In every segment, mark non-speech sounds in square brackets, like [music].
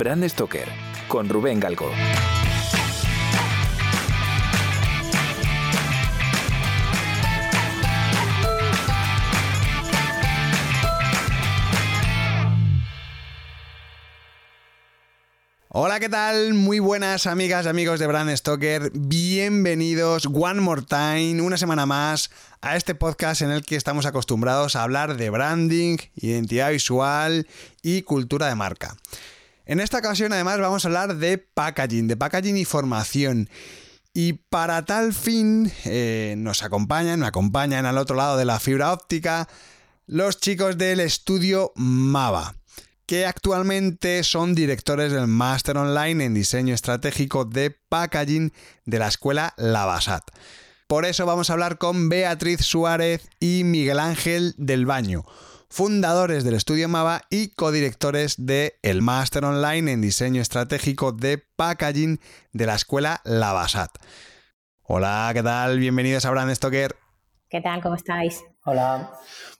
Brand Stoker con Rubén Galgo. Hola, ¿qué tal? Muy buenas amigas y amigos de Brand Stoker. Bienvenidos one more time, una semana más, a este podcast en el que estamos acostumbrados a hablar de branding, identidad visual y cultura de marca. En esta ocasión además vamos a hablar de packaging, de packaging y formación. Y para tal fin eh, nos acompañan, me acompañan al otro lado de la fibra óptica los chicos del estudio Mava que actualmente son directores del Máster Online en Diseño Estratégico de Packaging de la Escuela Lavasat. Por eso vamos a hablar con Beatriz Suárez y Miguel Ángel del Baño, fundadores del estudio Mava y codirectores del el Máster Online en Diseño Estratégico de Packaging de la Escuela Lavasat. Hola, ¿qué tal? Bienvenidos a Brand Stoker. ¿Qué tal? ¿Cómo estáis? Hola.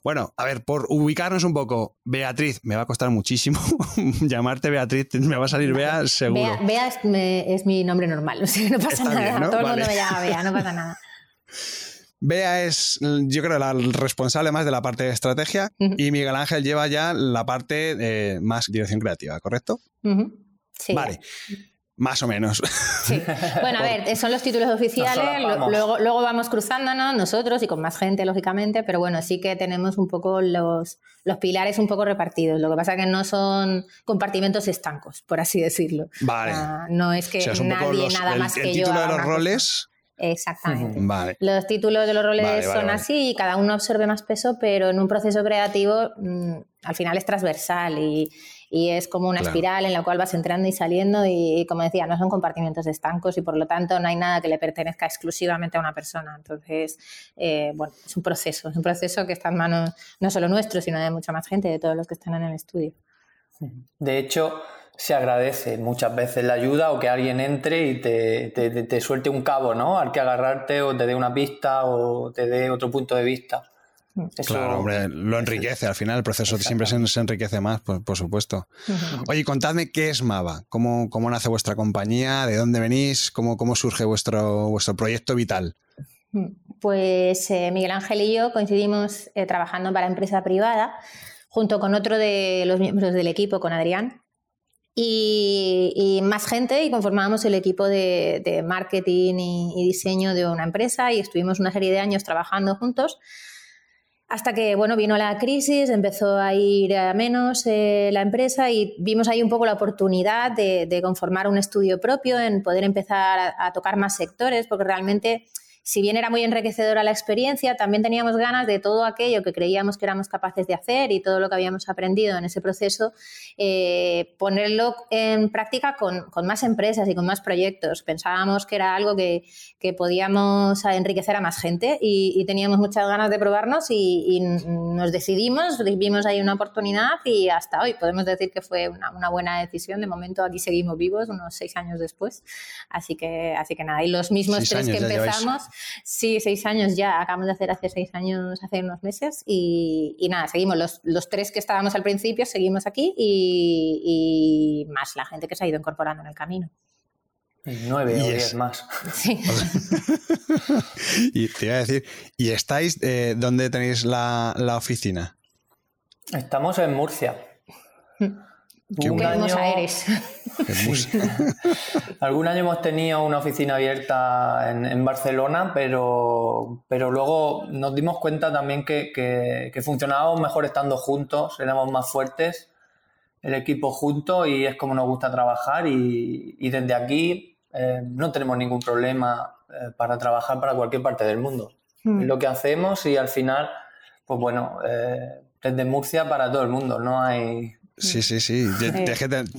Bueno, a ver, por ubicarnos un poco, Beatriz, me va a costar muchísimo [laughs] llamarte Beatriz, me va a salir Bea seguro. Bea, es, mi nombre normal, o sea, no pasa nada, todo el mundo me llama Bea, no pasa [laughs] nada. Bea es, yo creo, la responsable más de la parte de estrategia y Miguel Ángel lleva ya la parte de más dirección creativa, ¿correcto? Sí. Vale. Más o menos. Sí. Bueno, a [laughs] ver, son los títulos oficiales, luego, luego vamos cruzándonos nosotros y con más gente, lógicamente, pero bueno, sí que tenemos un poco los, los pilares un poco repartidos. Lo que pasa que no son compartimentos estancos, por así decirlo. Vale. no es que nadie, nada más que yo. El título de los roles. Exactamente. Vale. Los títulos de los roles son así y cada uno absorbe más peso, pero en un proceso creativo mm, al final es transversal y, y es como una espiral en la cual vas entrando y saliendo y, como decía, no son compartimentos estancos y por lo tanto no hay nada que le pertenezca exclusivamente a una persona. Entonces, eh, bueno, es un proceso, es un proceso que está en manos no solo nuestro, sino de mucha más gente, de todos los que están en el estudio. De hecho, se agradece muchas veces la ayuda o que alguien entre y te, te, suelte un cabo, ¿no? Al que agarrarte o te dé una pista o te dé otro punto de vista. claro, hombre, lo enriquece. Al final el proceso siempre se, enriquece más, por, supuesto. Oye, contadme qué es Mava, ¿Cómo, cómo nace vuestra compañía, de dónde venís, cómo, cómo surge vuestro, vuestro proyecto vital. Pues eh, Miguel Ángel y yo coincidimos eh, trabajando para empresa privada, junto con otro de los miembros del equipo, con Adrián, y, más gente y conformábamos el equipo de, marketing y, diseño de una empresa y estuvimos una serie de años trabajando juntos hasta que bueno vino la crisis, empezó a ir a menos eh, la empresa y vimos ahí un poco la oportunidad de, conformar un estudio propio, en poder empezar a tocar más sectores, porque realmente si bien era muy enriquecedora la experiencia, también teníamos ganas de todo aquello que creíamos que éramos capaces de hacer y todo lo que habíamos aprendido en ese proceso, eh, ponerlo en práctica con, más empresas y con más proyectos. Pensábamos que era algo que, podíamos enriquecer a más gente y, teníamos muchas ganas de probarnos y, nos decidimos, vimos ahí una oportunidad y hasta hoy podemos decir que fue una, una, buena decisión. De momento aquí seguimos vivos, unos seis años después. Así que, así que nada, y los mismos tres que empezamos. Sí, seis años ya, acabamos de hacer hace seis años, hace unos meses, y, nada, seguimos, los, tres que estábamos al principio seguimos aquí y, más la gente que se ha ido incorporando en el camino. Nueve o diez más. [laughs] Sí. [laughs] y te iba a decir, ¿y estáis, eh, dónde tenéis la, la oficina? Estamos en Murcia. [laughs] Mm. Qué hermosa eres. Algún año hemos tenido una oficina abierta en, Barcelona, pero, pero luego nos dimos cuenta también que, que, funcionábamos mejor estando juntos, éramos más fuertes, el equipo junto y es como nos gusta trabajar y, y desde aquí eh, no tenemos ningún problema eh, para trabajar para cualquier parte del mundo. Hmm. Es lo que hacemos y al final, pues bueno, eh, desde Murcia para todo el mundo, no hay Sí, sí, sí.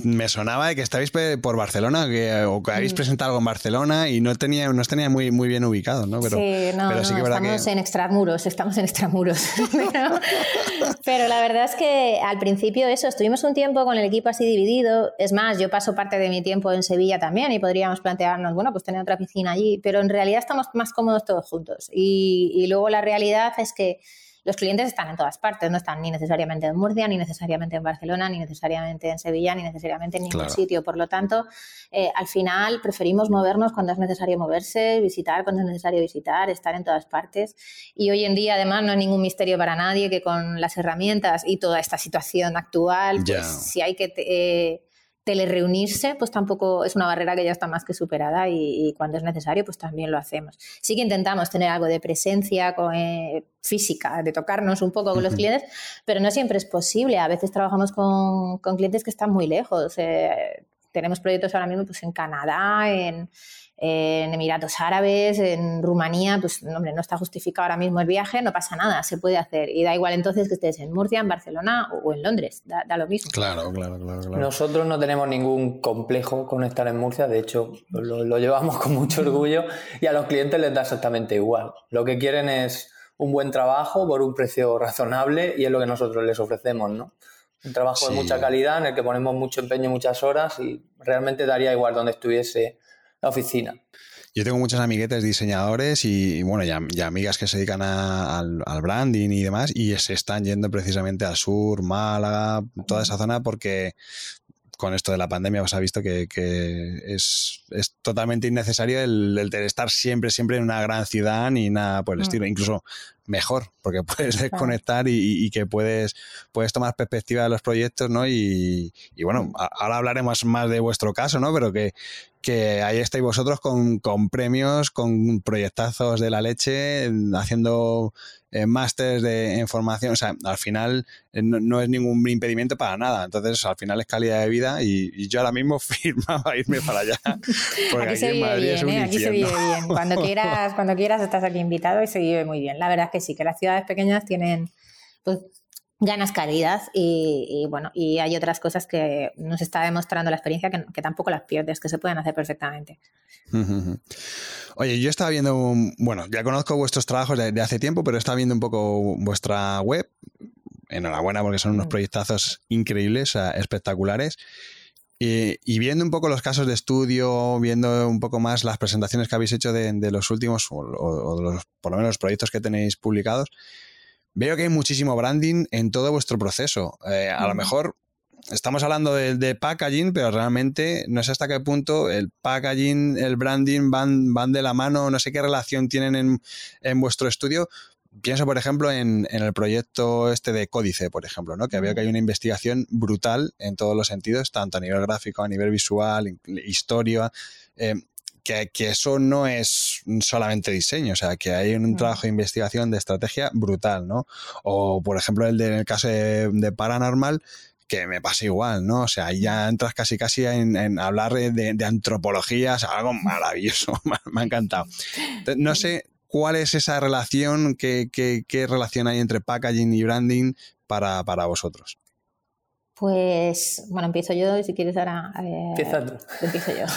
me sonaba de que estabais por Barcelona que, o que habéis presentado algo en Barcelona y no tenía, no tenía muy, muy bien ubicado, ¿no? Pero, sí, no, pero sí que estamos en extramuros, estamos en extramuros. [laughs] pero, la verdad es que al principio eso, estuvimos un tiempo con el equipo así dividido. Es más, yo paso parte de mi tiempo en Sevilla también y podríamos plantearnos, bueno, pues tener otra piscina allí, pero en realidad estamos más cómodos todos juntos. y luego la realidad es que los clientes están en todas partes, no están ni necesariamente en Murcia, ni necesariamente en Barcelona, ni necesariamente en Sevilla, ni necesariamente en ningún sitio. Por lo tanto, eh, al final preferimos movernos cuando es necesario moverse, visitar cuando es necesario visitar, estar en todas partes. Y hoy en día, además, no hay ningún misterio para nadie que con las herramientas y toda esta situación actual, pues, si hay que... Eh, telereunirse, pues tampoco es una barrera que ya está más que superada y, cuando es necesario, pues también lo hacemos. Sí que intentamos tener algo de presencia eh, física, de tocarnos un poco con los clientes, pero no siempre es posible. A veces trabajamos con, clientes que están muy lejos. Eh, tenemos proyectos ahora mismo pues, en Canadá, en, en Emiratos Árabes, en Rumanía, pues hombre, no está justificado ahora mismo el viaje, no pasa nada, se puede hacer. Y da igual entonces que estés en Murcia, en Barcelona o en Londres, da, lo mismo. Claro, claro, claro, Nosotros no tenemos ningún complejo con estar en Murcia, de hecho lo, lo llevamos con mucho orgullo y a los clientes les da exactamente igual. Lo que quieren es un buen trabajo por un precio razonable y es lo que nosotros les ofrecemos, ¿no? Un trabajo de mucha calidad en el que ponemos mucho empeño, muchas horas y realmente daría igual donde estuviese la oficina. Yo tengo muchos amiguetes diseñadores y, bueno, ya, amigas que se dedican al, branding y demás y se están yendo precisamente al sur, Málaga, toda esa zona porque con esto de la pandemia os ha visto que, es, totalmente innecesario el, estar siempre, siempre en una gran ciudad ni nada por el mm. estilo. Incluso mejor, porque [laughs] puedes desconectar y, que puedes, puedes tomar perspectiva de los proyectos, ¿no? Y, y bueno, ahora hablaremos más de vuestro caso, ¿no? Pero que, que ahí estáis vosotros con, con, premios, con proyectazos de la leche, haciendo eh, másteres de información. O sea, al final eh, no, es ningún impedimento para nada. Entonces, al final es calidad de vida y, yo ahora mismo [laughs] firmaba irme para allá. [laughs] Porque aquí, se vive bien, ¿eh? Aquí se vive bien. Cuando quieras, cuando quieras estás aquí invitado y se vive muy bien. La verdad es que sí, que las ciudades pequeñas tienen pues, ganas calidad y, bueno, y hay otras cosas que nos está demostrando la experiencia que, tampoco las pierdes, que se pueden hacer perfectamente. Oye, yo estaba viendo, bueno, ya conozco vuestros trabajos de, hace tiempo, pero estaba viendo un poco vuestra web. Enhorabuena porque son unos mm. proyectazos increíbles, espectaculares. Y, viendo un poco los casos de estudio, viendo un poco más las presentaciones que habéis hecho de, los últimos, o, de los, por lo menos los proyectos que tenéis publicados, veo que hay muchísimo branding en todo vuestro proceso. Eh, a lo mejor estamos hablando de, packaging, pero realmente no sé hasta qué punto el packaging, el branding van, van de la mano, no sé qué relación tienen en, vuestro estudio. Pienso, por ejemplo, en, el proyecto este de Códice, por ejemplo, ¿no? que veo que hay una investigación brutal en todos los sentidos, tanto a nivel gráfico, a nivel visual, historia. Eh, que, eso no es solamente diseño, o sea, que hay un trabajo de investigación de estrategia brutal, ¿no? O, por ejemplo, el en el caso de, Paranormal, que me pasa igual, ¿no? O sea, ahí ya entras casi casi en, hablar de, de, antropología, algo maravilloso, [laughs] me, ha encantado. No sé cuál es esa relación, qué, qué, relación hay entre packaging y branding para, para vosotros. Pues, bueno, empiezo yo y si quieres ahora... Eh. Empiezo yo. [laughs]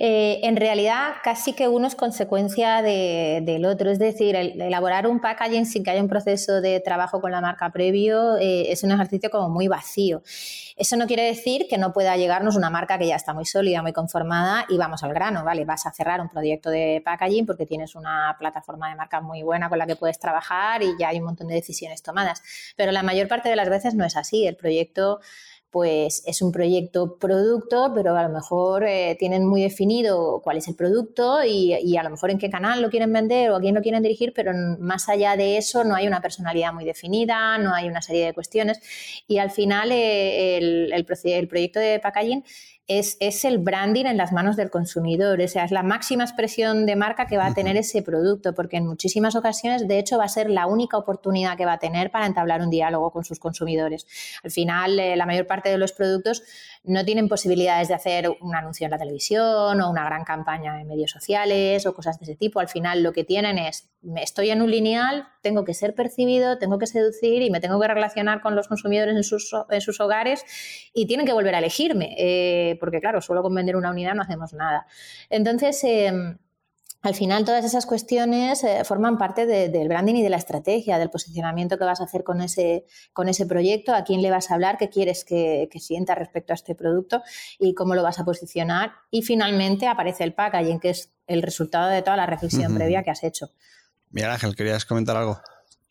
Eh, en realidad, casi que uno es consecuencia del otro. Es decir, elaborar un packaging sin que haya un proceso de trabajo con la marca previo eh, es un ejercicio como muy vacío. Eso no quiere decir que no pueda llegarnos una marca que ya está muy sólida, muy conformada y vamos al grano, ¿vale? Vas a cerrar un proyecto de packaging porque tienes una plataforma de marca muy buena con la que puedes trabajar y ya hay un montón de decisiones tomadas. Pero la mayor parte de las veces no es así. El proyecto pues es un proyecto producto, pero a lo mejor eh, tienen muy definido cuál es el producto y, a lo mmejor en qué canal lo quieren vender o a quién lo quieren dirigir, pero más allá de eso no hay una personalidad muy definida, no hay una serie de cuestiones. Y al final eh, el, el, el proyecto de packaging es, el branding en las manos del consumidor, o sea, es la máxima expresión de marca que va a tener ese producto, porque en muchísimas ocasiones, de hecho, va a ser la única oportunidad que va a tener para entablar un diálogo con sus consumidores. Al final, eh, la mayor parte de los productos no tienen posibilidades de hacer un anuncio en la televisión o una gran campaña en medios sociales o cosas de ese tipo. Al final, lo que tienen es, estoy en un lineal, tengo que ser percibido, tengo que seducir y me tengo que relacionar con los consumidores en sus, en sus hogares y tienen que volver a elegirme. Eh, porque claro, solo con vender una unidad no hacemos nada. Entonces, em, al final todas esas cuestiones eh, forman parte del branding y de la estrategia, del posicionamiento que vas a hacer con ese, con ese proyecto, a quién le vas a hablar, qué quieres que, sienta respecto a este producto y cómo lo vas a posicionar. Y finalmente aparece el packaging, que es el resultado de toda la reflexión previa que has hecho. Mira Ángel, ¿querías comentar algo?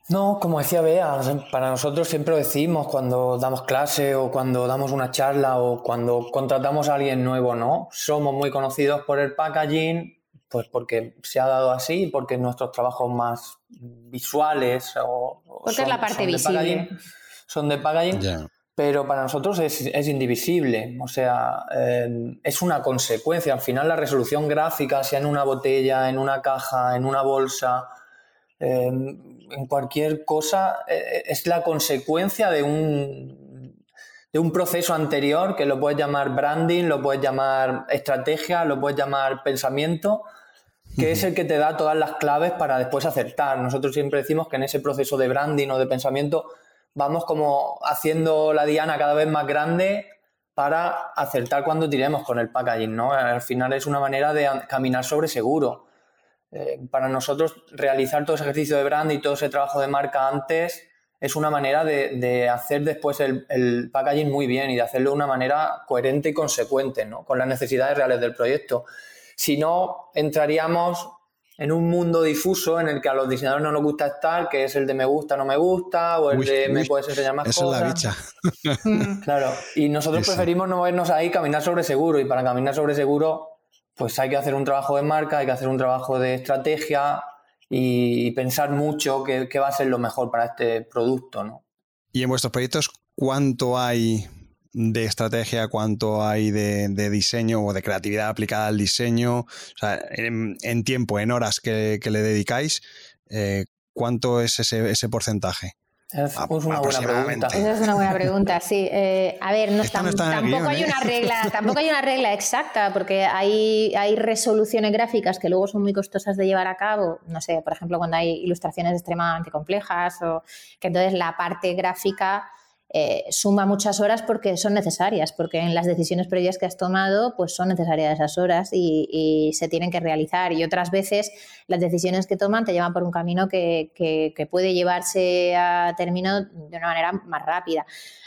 No, como decía Bea, para nosotros siempre lo decimos cuando damos clase o cuando damos una charla o cuando contratamos a alguien nuevo, ¿no? Somos muy conocidos por el packaging, pues porque se ha dado así, porque nuestros trabajos más visuales o... Porque es la parte visible. son de packaging, pero para nosotros es, indivisible, o sea, eh, es una consecuencia. Al final la resolución gráfica, sea en una botella, en una caja, en una bolsa en cualquier cosa eh, es la consecuencia de un, de un proceso anterior que lo puedes llamar branding, lo puedes llamar estrategia, lo puedes llamar pensamiento, que es el que te da todas las claves para después acertar. Nosotros siempre decimos que en ese proceso de branding o de pensamiento vamos como haciendo la diana cada vez más grande para acertar cuando tiremos con el packaging, ¿no? Al final es una manera de caminar sobre seguro. Eh, para nosotros realizar todo ese ejercicio de brand y todo ese trabajo de marca antes es una manera de, hacer después el, packaging muy bien y de hacerlo de una manera coherente y consecuente ¿no? con las necesidades reales del proyecto. Si no, entraríamos en un mundo difuso en el que a los diseñadores no nos gusta estar, que es el de me gusta, no me gusta, o el de me puedes enseñar más Esa cosas. es la bicha. [laughs] claro, y nosotros preferimos no movernos ahí, caminar sobre seguro, y para caminar sobre seguro pues hay que hacer un trabajo de marca, hay que hacer un trabajo de estrategia y pensar mucho qué, va a ser lo mejor para este producto, ¿no? Y en vuestros proyectos, ¿cuánto hay de estrategia, cuánto hay de, diseño o de creatividad aplicada al diseño? O sea, en, tiempo, en horas que, le dedicáis, eh, ¿cuánto es ese, ese porcentaje? Es una buena pregunta. Esa es una buena pregunta, sí. Eh, a ver, tampoco hay ¿eh? una regla, [laughs] tampoco hay una regla exacta, porque hay, hay resoluciones gráficas que luego son muy costosas de llevar a cabo. No sé, por ejemplo, cuando hay ilustraciones extremadamente complejas, o que entonces la parte gráfica eh, suma muchas horas porque son necesarias, porque en las decisiones previas que has tomado, pues son necesarias esas horas y, se tienen que realizar. Y otras veces las decisiones que toman te llevan por un camino que, que puede llevarse a término de una manera más rápida.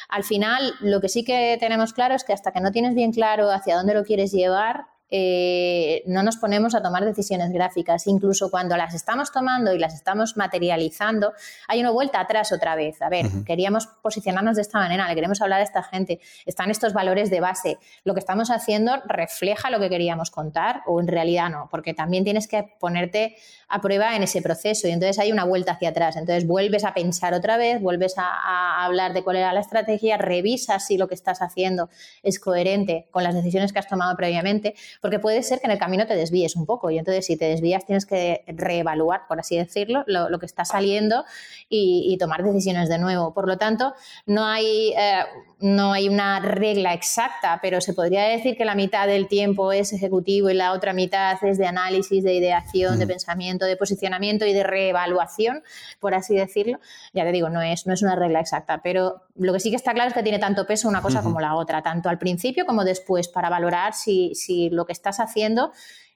Al final, lo que sí que tenemos claro es que hasta que no tienes bien claro hacia dónde lo quieres llevar, eh, no nos ponemos a tomar decisiones gráficas. Incluso cuando las estamos tomando y las estamos materializando, hay una vuelta atrás otra vez. A ver, queríamos posicionarnos de esta manera, le queremos hablar a esta gente, están estos valores de base. Lo que estamos haciendo refleja lo que queríamos contar o en realidad no, porque también tienes que ponerte a prueba en ese proceso y entonces hay una vuelta hacia atrás. Entonces vuelves a pensar otra vez, vuelves a, a hablar de cuál era la estrategia, revisas si lo que estás haciendo es coherente con las decisiones que has tomado previamente porque puede ser que en el camino te desvíes un poco y entonces si te desvías tienes que reevaluar, por así decirlo, lo, que está saliendo y, tomar decisiones de nuevo. Por lo tanto, no hay, eh, no hay una regla exacta, pero se podría decir que la mitad del tiempo es ejecutivo y la otra mitad es de análisis, de ideación, de pensamiento, de posicionamiento y de reevaluación, por así decirlo. Ya te digo, no es, no es una regla exacta, pero lo que sí que está claro es que tiene tanto peso una cosa como la otra, tanto al principio como después, para valorar si, si lo que estás haciendo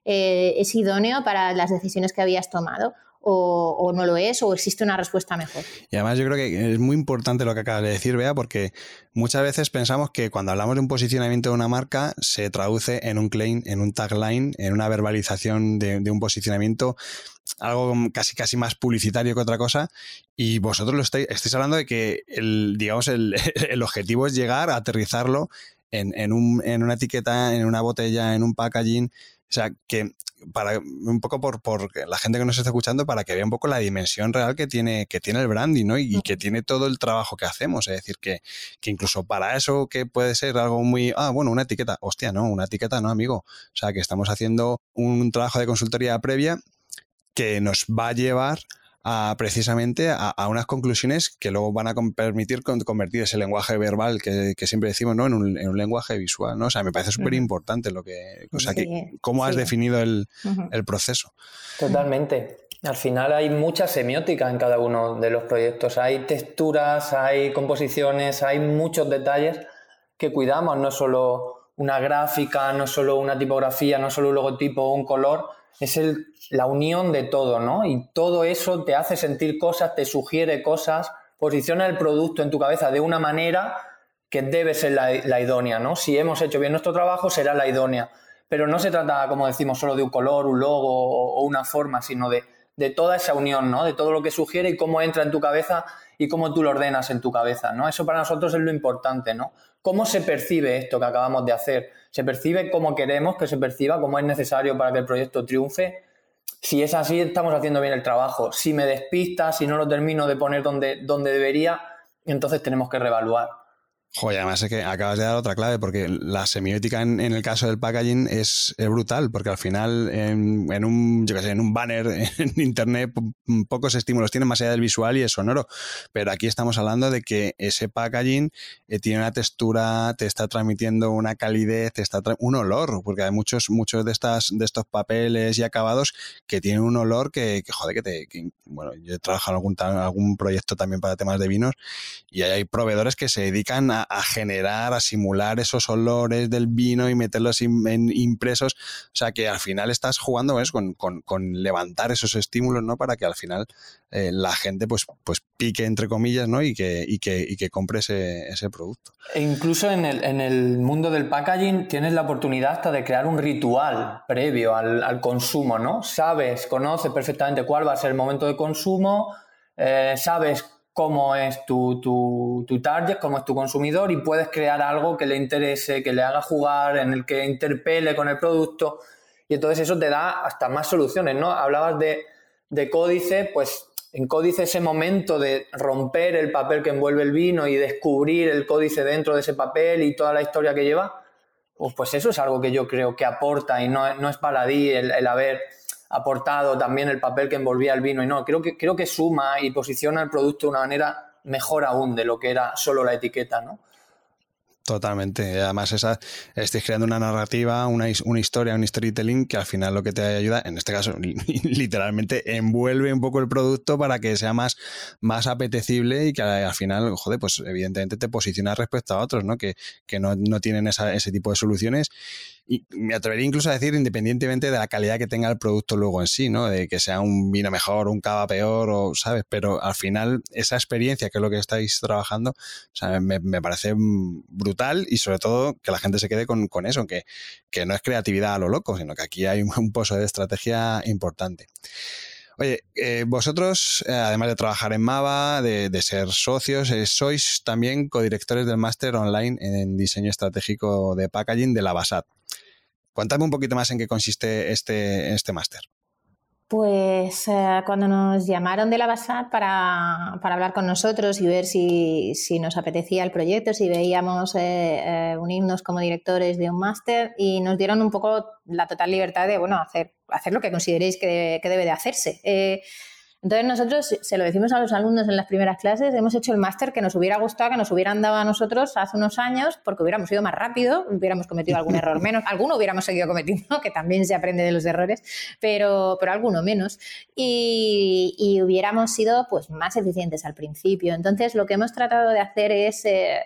eh, es idóneo para las decisiones que habías tomado o, no lo es, o existe una respuesta mejor. Y además yo creo que es muy importante lo que acabas de decir, Bea, porque muchas veces pensamos que cuando hablamos de un posicionamiento de una marca se traduce en un claim, en un tagline, en una verbalización de, un posicionamiento algo casi casi más publicitario que otra cosa y vosotros lo estáis, hablando de que el, digamos el, [laughs] objetivo es llegar a aterrizarlo en, un, en una etiqueta, en una botella, en un packaging. O sea, que para un poco por, por, la gente que nos está escuchando, para que vea un poco la dimensión real que tiene, que tiene el branding, ¿no? Y, que tiene todo el trabajo que hacemos. Es decir, que, que, incluso para eso que puede ser algo muy, ah, bueno, una etiqueta, hostia, no, una etiqueta no, amigo. O sea, que estamos haciendo un trabajo de consultoría previa que nos va a llevar a, precisamente a, unas conclusiones que luego van a permitir convertir ese lenguaje verbal que, siempre decimos ¿no? en, un, en, un, lenguaje visual. ¿no? O sea, me parece súper importante lo que. O sea, que, cómo has definido el, el proceso. Totalmente. Al final hay mucha semiótica en cada uno de los proyectos. Hay texturas, hay composiciones, hay muchos detalles que cuidamos, no solo una gráfica, no solo una tipografía, no solo un logotipo o un color, es el, la unión de todo, ¿no? Y todo eso te hace sentir cosas, te sugiere cosas, posiciona el producto en tu cabeza de una manera que debe ser la, idónea, ¿no? Si hemos hecho bien nuestro trabajo, será la idónea. Pero no se trata, como decimos, solo de un color, un logo o una forma, sino de de toda esa unión, ¿no? De todo lo que sugiere y cómo entra en tu cabeza y cómo tú lo ordenas en tu cabeza, ¿no? Eso para nosotros es lo importante, ¿no? ¿Cómo se percibe esto que acabamos de hacer? ¿Se percibe como queremos que se perciba, como es necesario para que el proyecto triunfe? Si es así, estamos haciendo bien el trabajo. Si me despista, si no lo termino de poner donde, donde debería, entonces tenemos que reevaluar. Joder, además es que acabas de dar otra clave, porque la semiótica en, el caso del packaging es, brutal, porque al final en, un, yo sé, en un banner [laughs] en internet pocos estímulos tienen más allá del visual y es sonoro, pero aquí estamos hablando de que ese packaging eh, tiene una textura, te está transmitiendo una calidez, te está un olor, porque hay muchos, muchos de estas, de estos papeles y acabados que tienen un olor que, joder, que te, bueno, yo he trabajado en algún, algún proyecto también para temas de vinos y hay proveedores que se dedican a a, generar, a simular esos olores del vino y meterlos en impresos. O sea que al final estás jugando con, levantar esos estímulos, ¿no? Para que al final eh, la gente pues, pues pique, entre comillas, ¿no? Y que, y que, compre ese, producto. E incluso en el, mundo del packaging tienes la oportunidad hasta de crear un ritual previo al, consumo, ¿no? Sabes, conoces perfectamente cuál va a ser el momento de consumo, eh, sabes cómo es tu, tu, target, cómo es tu consumidor y puedes crear algo que le interese, que le haga jugar, en el que interpele con el producto y entonces eso te da hasta más soluciones, ¿no? Hablabas de, de códice, pues en códice ese momento de romper el papel que envuelve el vino y descubrir el códice dentro de ese papel y toda la historia que lleva, pues, pues eso es algo que yo creo que aporta y no, no es paladí el, el haber aportado también el papel que envolvía el vino y no, creo que, creo que suma y posiciona el producto de una manera mejor aún de lo que era solo la etiqueta, ¿no? Totalmente. Además, esa, estáis creando una narrativa, una, una, historia, un storytelling que al final lo que te ayuda, en este caso, [laughs] literalmente envuelve un poco el producto para que sea más, más apetecible y que al final, joder, pues evidentemente te posiciona respecto a otros, ¿no? Que, que no, no tienen ese tipo de soluciones y me atrevería incluso a decir, independientemente de la calidad que tenga el producto luego en sí, ¿no? De que sea un vino mejor, un cava peor, o, ¿sabes? Pero al final, esa experiencia, que es lo que estáis trabajando, o sea, me, parece brutal y sobre todo que la gente se quede con, eso, que, que, no es creatividad a lo loco, sino que aquí hay un, pozo de estrategia importante. Oye, eh, vosotros, eh, además de trabajar en Mava, de, ser socios, eh, sois también codirectores del máster online en diseño estratégico de packaging de la BASAT. Cuéntame un poquito más en qué consiste este, este máster. Pues eh, cuando nos llamaron de la BASAT para, hablar con nosotros y ver si, nos apetecía el proyecto, si veíamos eh, eh, unirnos como directores de un máster y nos dieron un poco la total libertad de bueno, hacer, hacer lo que consideréis que, que debe de hacerse. Entonces nosotros, se lo decimos a los alumnos en las primeras clases, hemos hecho el máster que nos hubiera gustado, que nos hubieran dado a nosotros hace unos años, porque hubiéramos ido más rápido, hubiéramos cometido algún error menos, [laughs] alguno hubiéramos seguido cometiendo, que también se aprende de los errores, pero, pero alguno menos, y, hubiéramos sido pues, más eficientes al principio. Entonces lo que hemos tratado de hacer es... Eh,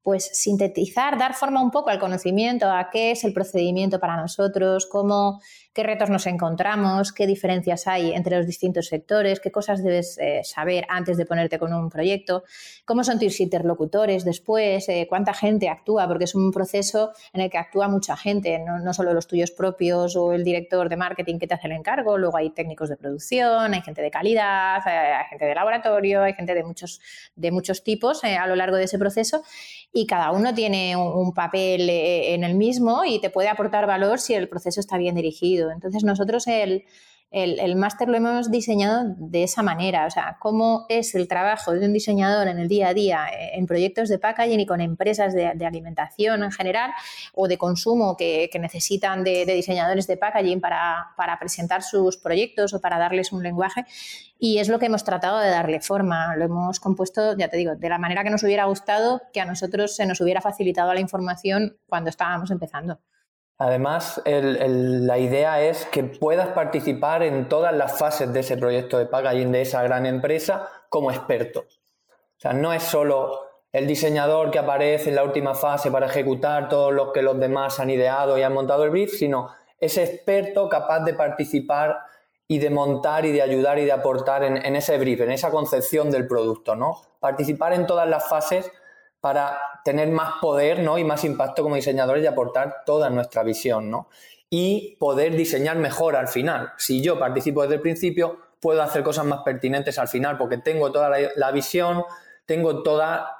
pues sintetizar, dar forma un poco al conocimiento, a qué es el procedimiento para nosotros, cómo, qué retos nos encontramos, qué diferencias hay entre los distintos sectores, qué cosas debes eh, saber antes de ponerte con un proyecto, cómo son tus interlocutores después, eh, cuánta gente actúa, porque es un proceso en el que actúa mucha gente, no, solo los tuyos propios o el director de marketing que te hace el encargo, luego hay técnicos de producción, hay gente de calidad, eh, hay gente de laboratorio, hay gente de muchos, de muchos tipos a lo largo de ese proceso y cada uno tiene un papel en el mismo y te puede aportar valor si el proceso está bien dirigido. Entonces nosotros el, el, máster lo hemos diseñado de esa manera, o sea, cómo es el trabajo de un diseñador en el día a día eh, en proyectos de packaging y con empresas de, alimentación en general o de consumo que, necesitan de, diseñadores de packaging para, presentar sus proyectos o para darles un lenguaje. Y es lo que hemos tratado de darle forma. Lo hemos compuesto, ya te digo, de la manera que nos hubiera gustado, que a nosotros se nos hubiera facilitado la información cuando estábamos empezando. Además, la idea es que puedas participar en todas las fases de ese proyecto de packaging de esa gran empresa como experto. O sea, no es solo el diseñador que aparece en la última fase para ejecutar todo lo que los demás han ideado y han montado el brief, sino ese experto capaz de participar y de montar y de ayudar y de aportar en, en ese brief, en esa concepción del producto, ¿no? Participar en todas las fases para tener más poder ¿no? y más impacto como diseñadores y aportar toda nuestra visión. ¿no? Y poder diseñar mejor al final. Si yo participo desde el principio, puedo hacer cosas más pertinentes al final, porque tengo toda la, visión, tengo toda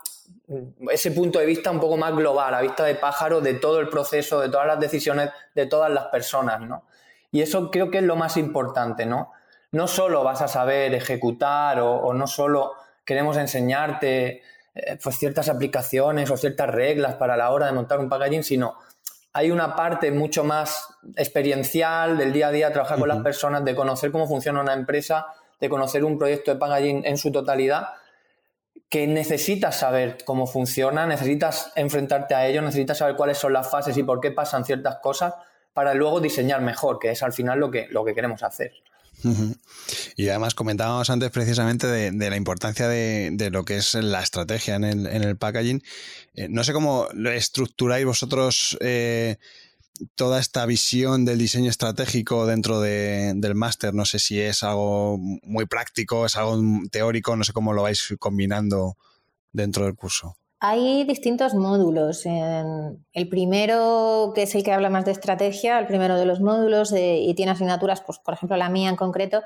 ese punto de vista un poco más global, a vista de pájaro, de todo el proceso, de todas las decisiones de todas las personas, ¿no? Y eso creo que es lo más importante, ¿no? No solo vas a saber ejecutar o, no solo queremos enseñarte eh, pues ciertas aplicaciones o ciertas reglas para la hora de montar un packaging, sino hay una parte mucho más experiencial del día a día, trabajar con las personas, de conocer cómo funciona una empresa, de conocer un proyecto de packaging en su totalidad, que necesitas saber cómo funciona, necesitas enfrentarte a ello, necesitas saber cuáles son las fases y por qué pasan ciertas cosas para luego diseñar mejor, que es al final lo que, lo que queremos hacer. Y además comentábamos antes precisamente de, la importancia de, lo que es la estrategia en el, packaging. Eh, no sé cómo estructuráis vosotros eh, toda esta visión del diseño estratégico dentro del máster. No sé si es algo muy práctico, es algo teórico, no sé cómo lo vais combinando dentro del curso. Hay distintos módulos. El primero, que es el que habla más de estrategia, el primero de los módulos, eh, y tiene asignaturas, pues, por ejemplo, la mía en concreto,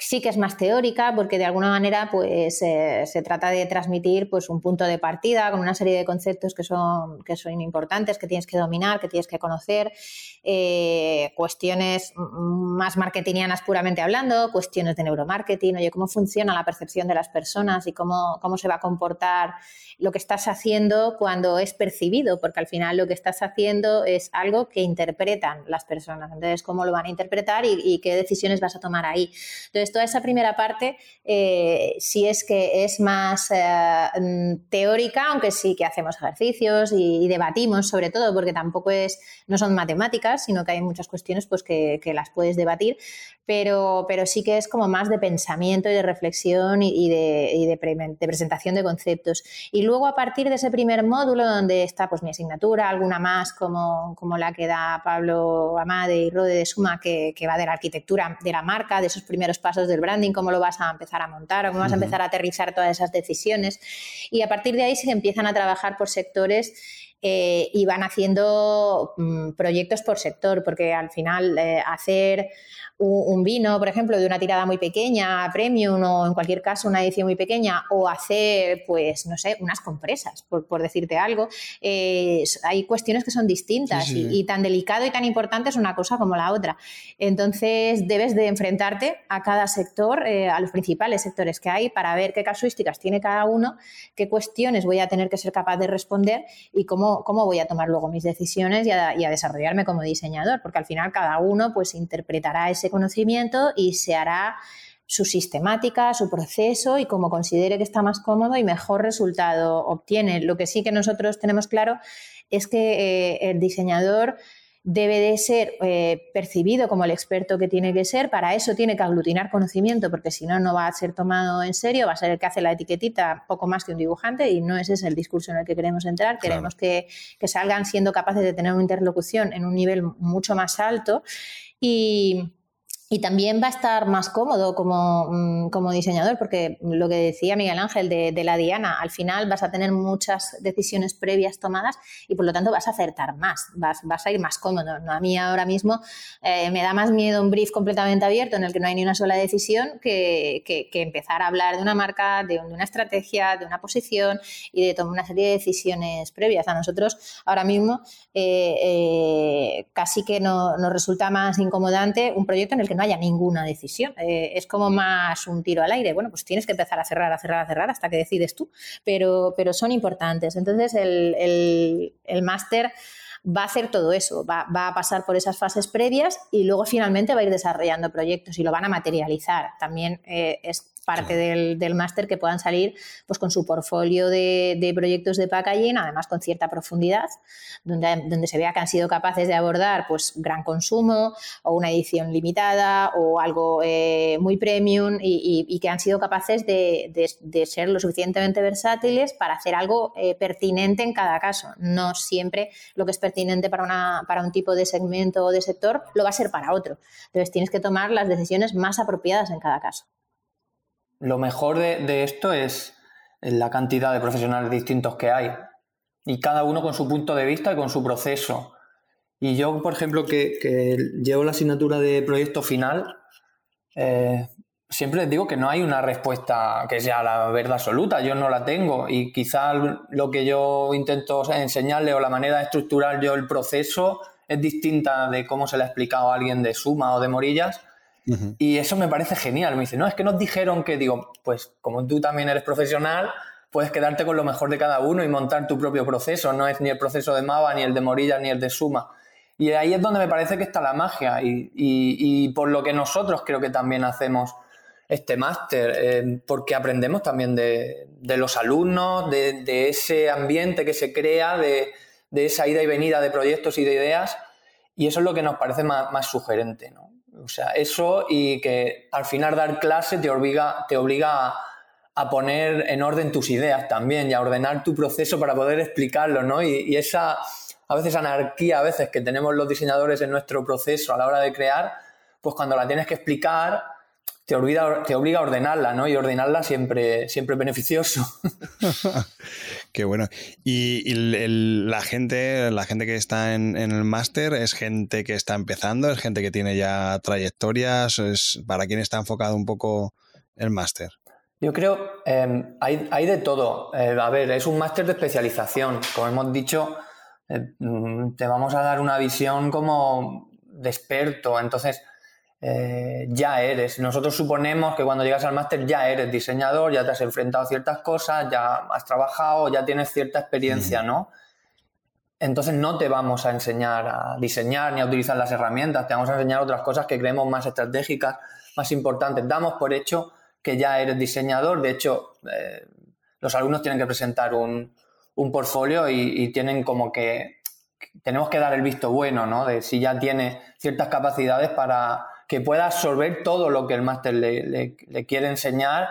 sí que es más teórica porque de alguna manera pues, eh, se trata de transmitir pues, un punto de partida con una serie de conceptos que son, que son importantes, que tienes que dominar, que tienes que conocer, eh, cuestiones más marketingianas puramente hablando, cuestiones de neuromarketing, oye, cómo funciona la percepción de las personas y cómo, cómo se va a comportar lo que estás haciendo cuando es percibido, porque al final lo que estás haciendo es algo que interpretan las personas. Entonces, cómo lo van a interpretar y, y qué decisiones vas a tomar ahí. Entonces, toda esa primera parte, eh, si es que es más eh, mm, teórica, aunque sí que hacemos ejercicios y, debatimos sobre todo, porque tampoco es, no son matemáticas, sino que hay muchas cuestiones pues, que, las puedes debatir, pero, pero, sí que es como más de pensamiento y de reflexión y, de, presentación de conceptos. Y luego a partir de ese primer módulo donde está pues mi asignatura, alguna más como, como la que da Pablo Amade y Rode de Suma, que, que va de la arquitectura de la marca, de esos primeros pasos del branding, cómo lo vas a empezar a montar o cómo vas a empezar a aterrizar todas esas decisiones. Y a partir de ahí se empiezan a trabajar por sectores eh, y van haciendo mm, proyectos por sector, porque al final eh, hacer un, vino, por ejemplo, de una tirada muy pequeña, premium o en cualquier caso una edición muy pequeña, o hacer, pues, no sé, unas compresas, por, decirte algo, eh, hay cuestiones que son distintas Y, tan delicado y tan importante es una cosa como la otra. Entonces, debes de enfrentarte a cada sector, eh, a los principales sectores que hay, para ver qué casuísticas tiene cada uno, qué cuestiones voy a tener que ser capaz de responder y cómo, cómo voy a tomar luego mis decisiones y a, desarrollarme como diseñador, porque al final cada uno pues interpretará ese conocimiento y se hará su sistemática, su proceso y como considere que está más cómodo y mejor resultado obtiene. Lo que sí que nosotros tenemos claro es que eh, el diseñador debe de ser eh, percibido como el experto que tiene que ser, para eso tiene que aglutinar conocimiento, porque si no, no va a ser tomado en serio, va a ser el que hace la etiquetita poco más que un dibujante y no ese es el discurso en el que queremos entrar, queremos que, que salgan siendo capaces de tener una interlocución en un nivel mucho más alto y, y también va a estar más cómodo como, mm, como diseñador, porque lo que decía Miguel Ángel de, la Diana, al final vas a tener muchas decisiones previas tomadas y por lo tanto vas a acertar más, vas, vas a ir más cómodo. ¿no? A mí ahora mismo eh, me da más miedo un brief completamente abierto en el que no hay ni una sola decisión que, que, empezar a hablar de una marca, de, una estrategia, de una posición y de tomar una serie de decisiones previas. A nosotros ahora mismo eh, eh, casi que no, nos resulta más incomodante un proyecto en el que no haya ninguna decisión. Eh, es como más un tiro al aire. Bueno, pues tienes que empezar a cerrar, a cerrar, a cerrar hasta que decides tú, pero, pero son importantes. Entonces, el, el, máster va a hacer todo eso, va, va, a pasar por esas fases previas y luego finalmente va a ir desarrollando proyectos y lo van a materializar. También eh, es parte del, máster que puedan salir pues, con su portfolio de, proyectos de packaging, además con cierta profundidad, donde, donde se vea que han sido capaces de abordar pues, gran consumo o una edición limitada o algo eh, muy premium y, que han sido capaces de, ser lo suficientemente versátiles para hacer algo eh, pertinente en cada caso. No siempre lo que es pertinente para, una, para un tipo de segmento o de sector lo va a ser para otro. Entonces tienes que tomar las decisiones más apropiadas en cada caso. Lo mejor de, esto es la cantidad de profesionales distintos que hay y cada uno con su punto de vista y con su proceso. Y yo, por ejemplo, que, llevo la asignatura de proyecto final, eh, siempre les digo que no hay una respuesta que sea la verdad absoluta, yo no la tengo y quizás lo que yo intento enseñarle o la manera de estructurar yo el proceso es distinta de cómo se le ha explicado a alguien de Suma o de Morillas. Y eso me parece genial. Me dice, no, es que nos dijeron que, digo, pues como tú también eres profesional, puedes quedarte con lo mejor de cada uno y montar tu propio proceso. No es ni el proceso de Mava, ni el de Morillas, ni el de Suma. Y ahí es donde me parece que está la magia y por lo que nosotros creo que también hacemos este máster, eh, porque aprendemos también de, los alumnos, de, ese ambiente que se crea, de, esa ida y venida de proyectos y de ideas, y eso es lo que nos parece más, sugerente. ¿no? O sea, eso y que al final dar clase te obliga, te obliga a, poner en orden tus ideas también y a ordenar tu proceso para poder explicarlo, ¿no? Y, y esa a veces anarquía, a veces que tenemos los diseñadores en nuestro proceso a la hora de crear, pues cuando la tienes que explicar, te, te obliga a ordenarla, ¿no? Y ordenarla siempre, siempre beneficioso. [laughs] Qué bueno. Y, la gente, la gente que está en, el máster es gente que está empezando, es gente que tiene ya trayectorias, es para quién está enfocado un poco el máster. Yo creo, eh, hay, de todo. Eh, a ver, es un máster de especialización. Como hemos dicho, eh, mm, te vamos a dar una visión como de experto. Entonces, eh, ya eres. Nosotros suponemos que cuando llegas al máster ya eres diseñador, ya te has enfrentado a ciertas cosas, ya has trabajado, ya tienes cierta experiencia, ¿no? Entonces no te vamos a enseñar a diseñar ni a utilizar las herramientas, te vamos a enseñar otras cosas que creemos más estratégicas, más importantes. Damos por hecho que ya eres diseñador, de hecho eh, los alumnos tienen que presentar un, portfolio y, y, tienen como que, tenemos que dar el visto bueno, ¿no? De si ya tiene ciertas capacidades para que pueda absorber todo lo que el máster le, quiere enseñar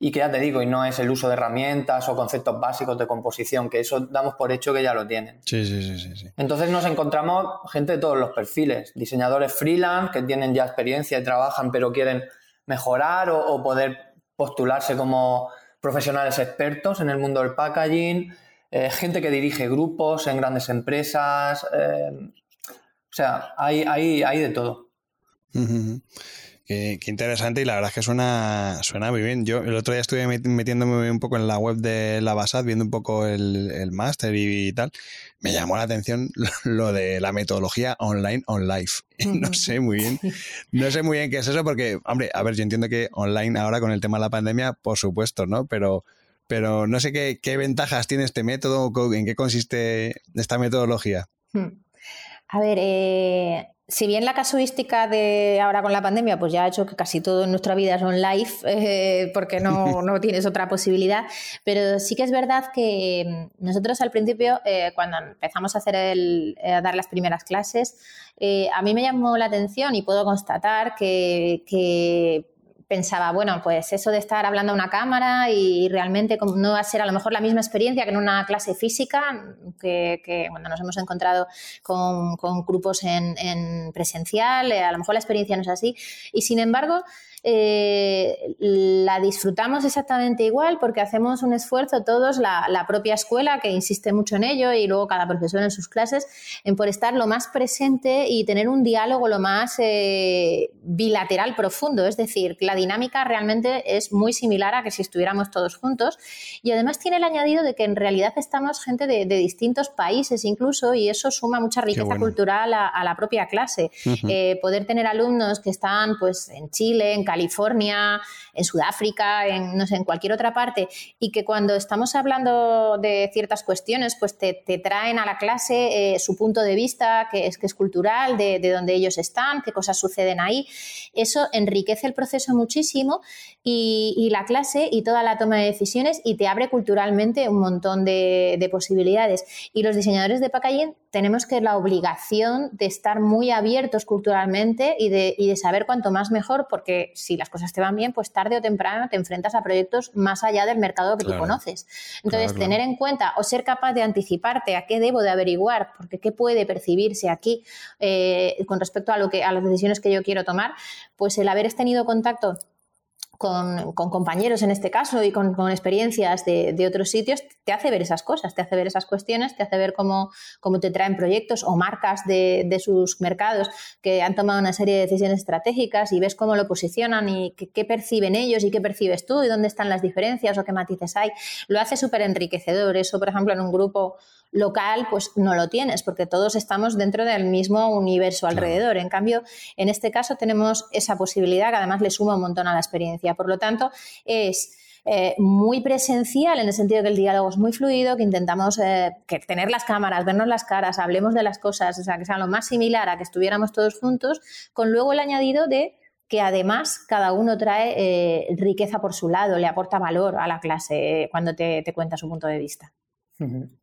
y que ya te digo, y no es el uso de herramientas o conceptos básicos de composición, que eso damos por hecho que ya lo tienen. Sí, sí, sí, sí. Entonces nos encontramos gente de todos los perfiles, diseñadores freelance que tienen ya experiencia y trabajan pero quieren mejorar o, poder postularse como profesionales expertos en el mundo del packaging, eh, gente que dirige grupos en grandes empresas, eh, o sea, hay, hay, hay de todo. Qué, interesante y la verdad es que suena, suena muy bien. Yo el otro día estuve metiéndome un poco en la web de la Basad, viendo un poco el, el máster y, tal. Me llamó la atención [laughs] lo de la metodología online on life. [laughs] No sé muy bien, no sé muy bien qué es eso porque, hombre, a ver, yo entiendo que online ahora con el tema de la pandemia, por supuesto, ¿no? Pero, pero no sé qué, qué ventajas tiene este método, en qué consiste esta metodología. Hmm. A ver, eh, si bien la casuística de ahora con la pandemia pues ya ha hecho que casi todo en nuestra vida es [laughs] online eh, porque no, [laughs] no, tienes otra posibilidad, pero sí que es verdad que nosotros al principio, eh, cuando empezamos a hacer el, a dar las primeras clases, eh, a mí me llamó la atención y puedo constatar que, que pensaba, bueno, pues eso de estar hablando a una cámara y realmente no va a ser a lo mejor la misma experiencia que en una clase física, que, cuando nos hemos encontrado con, grupos en, en presencial, eh, a lo mejor la experiencia no es así. Y sin embargo, eh, la disfrutamos exactamente igual porque hacemos un esfuerzo todos, la, propia escuela que insiste mucho en ello y luego cada profesor en sus clases, en por estar lo más presente y tener un diálogo lo más eh, bilateral profundo. Es decir, dinámica realmente es muy similar a que si estuviéramos todos juntos y además tiene el añadido de que en realidad estamos gente de, distintos países incluso y eso suma mucha riqueza cultural a, la propia clase. Eh, poder tener alumnos que están pues en Chile, en California, en Sudáfrica, en, no sé, en cualquier otra parte, y que cuando estamos hablando de ciertas cuestiones, pues te, traen a la clase eh, su punto de vista, que es, que es cultural, de, de donde ellos están, qué cosas suceden ahí. Eso enriquece el proceso muchísimo y, la clase y toda la toma de decisiones y te abre culturalmente un montón de, de posibilidades. Y los diseñadores de packaging tenemos que la obligación de estar muy abiertos culturalmente y de, y de saber cuanto más mejor, porque si las cosas te van bien, pues tarde o temprano te enfrentas a proyectos más allá del mercado que tú conoces. Entonces, tener en cuenta o ser capaz de anticiparte a qué debo de averiguar, porque qué puede percibirse aquí eh, con respecto a, lo que, a las decisiones que yo quiero tomar, pues el haber tenido contacto con, compañeros en este caso y con, experiencias de, otros sitios, te hace ver esas cosas, te hace ver esas cuestiones, te hace ver cómo, cómo te traen proyectos o marcas de, sus mercados que han tomado una serie de decisiones estratégicas y ves cómo lo posicionan y qué, perciben ellos y qué percibes tú y dónde están las diferencias o qué matices hay. Lo hace súper enriquecedor. Eso, por ejemplo, en un grupo local, pues no lo tienes, porque todos estamos dentro del mismo universo alrededor. En cambio, en este caso tenemos esa posibilidad que además le suma un montón a la experiencia. Por lo tanto, es eh, muy presencial en el sentido que el diálogo es muy fluido, que intentamos eh, que tener las cámaras, vernos las caras, hablemos de las cosas, o sea, que sea lo más similar a que estuviéramos todos juntos, con luego el añadido de que además cada uno trae eh, riqueza por su lado, le aporta valor a la clase cuando te cuenta su punto de vista.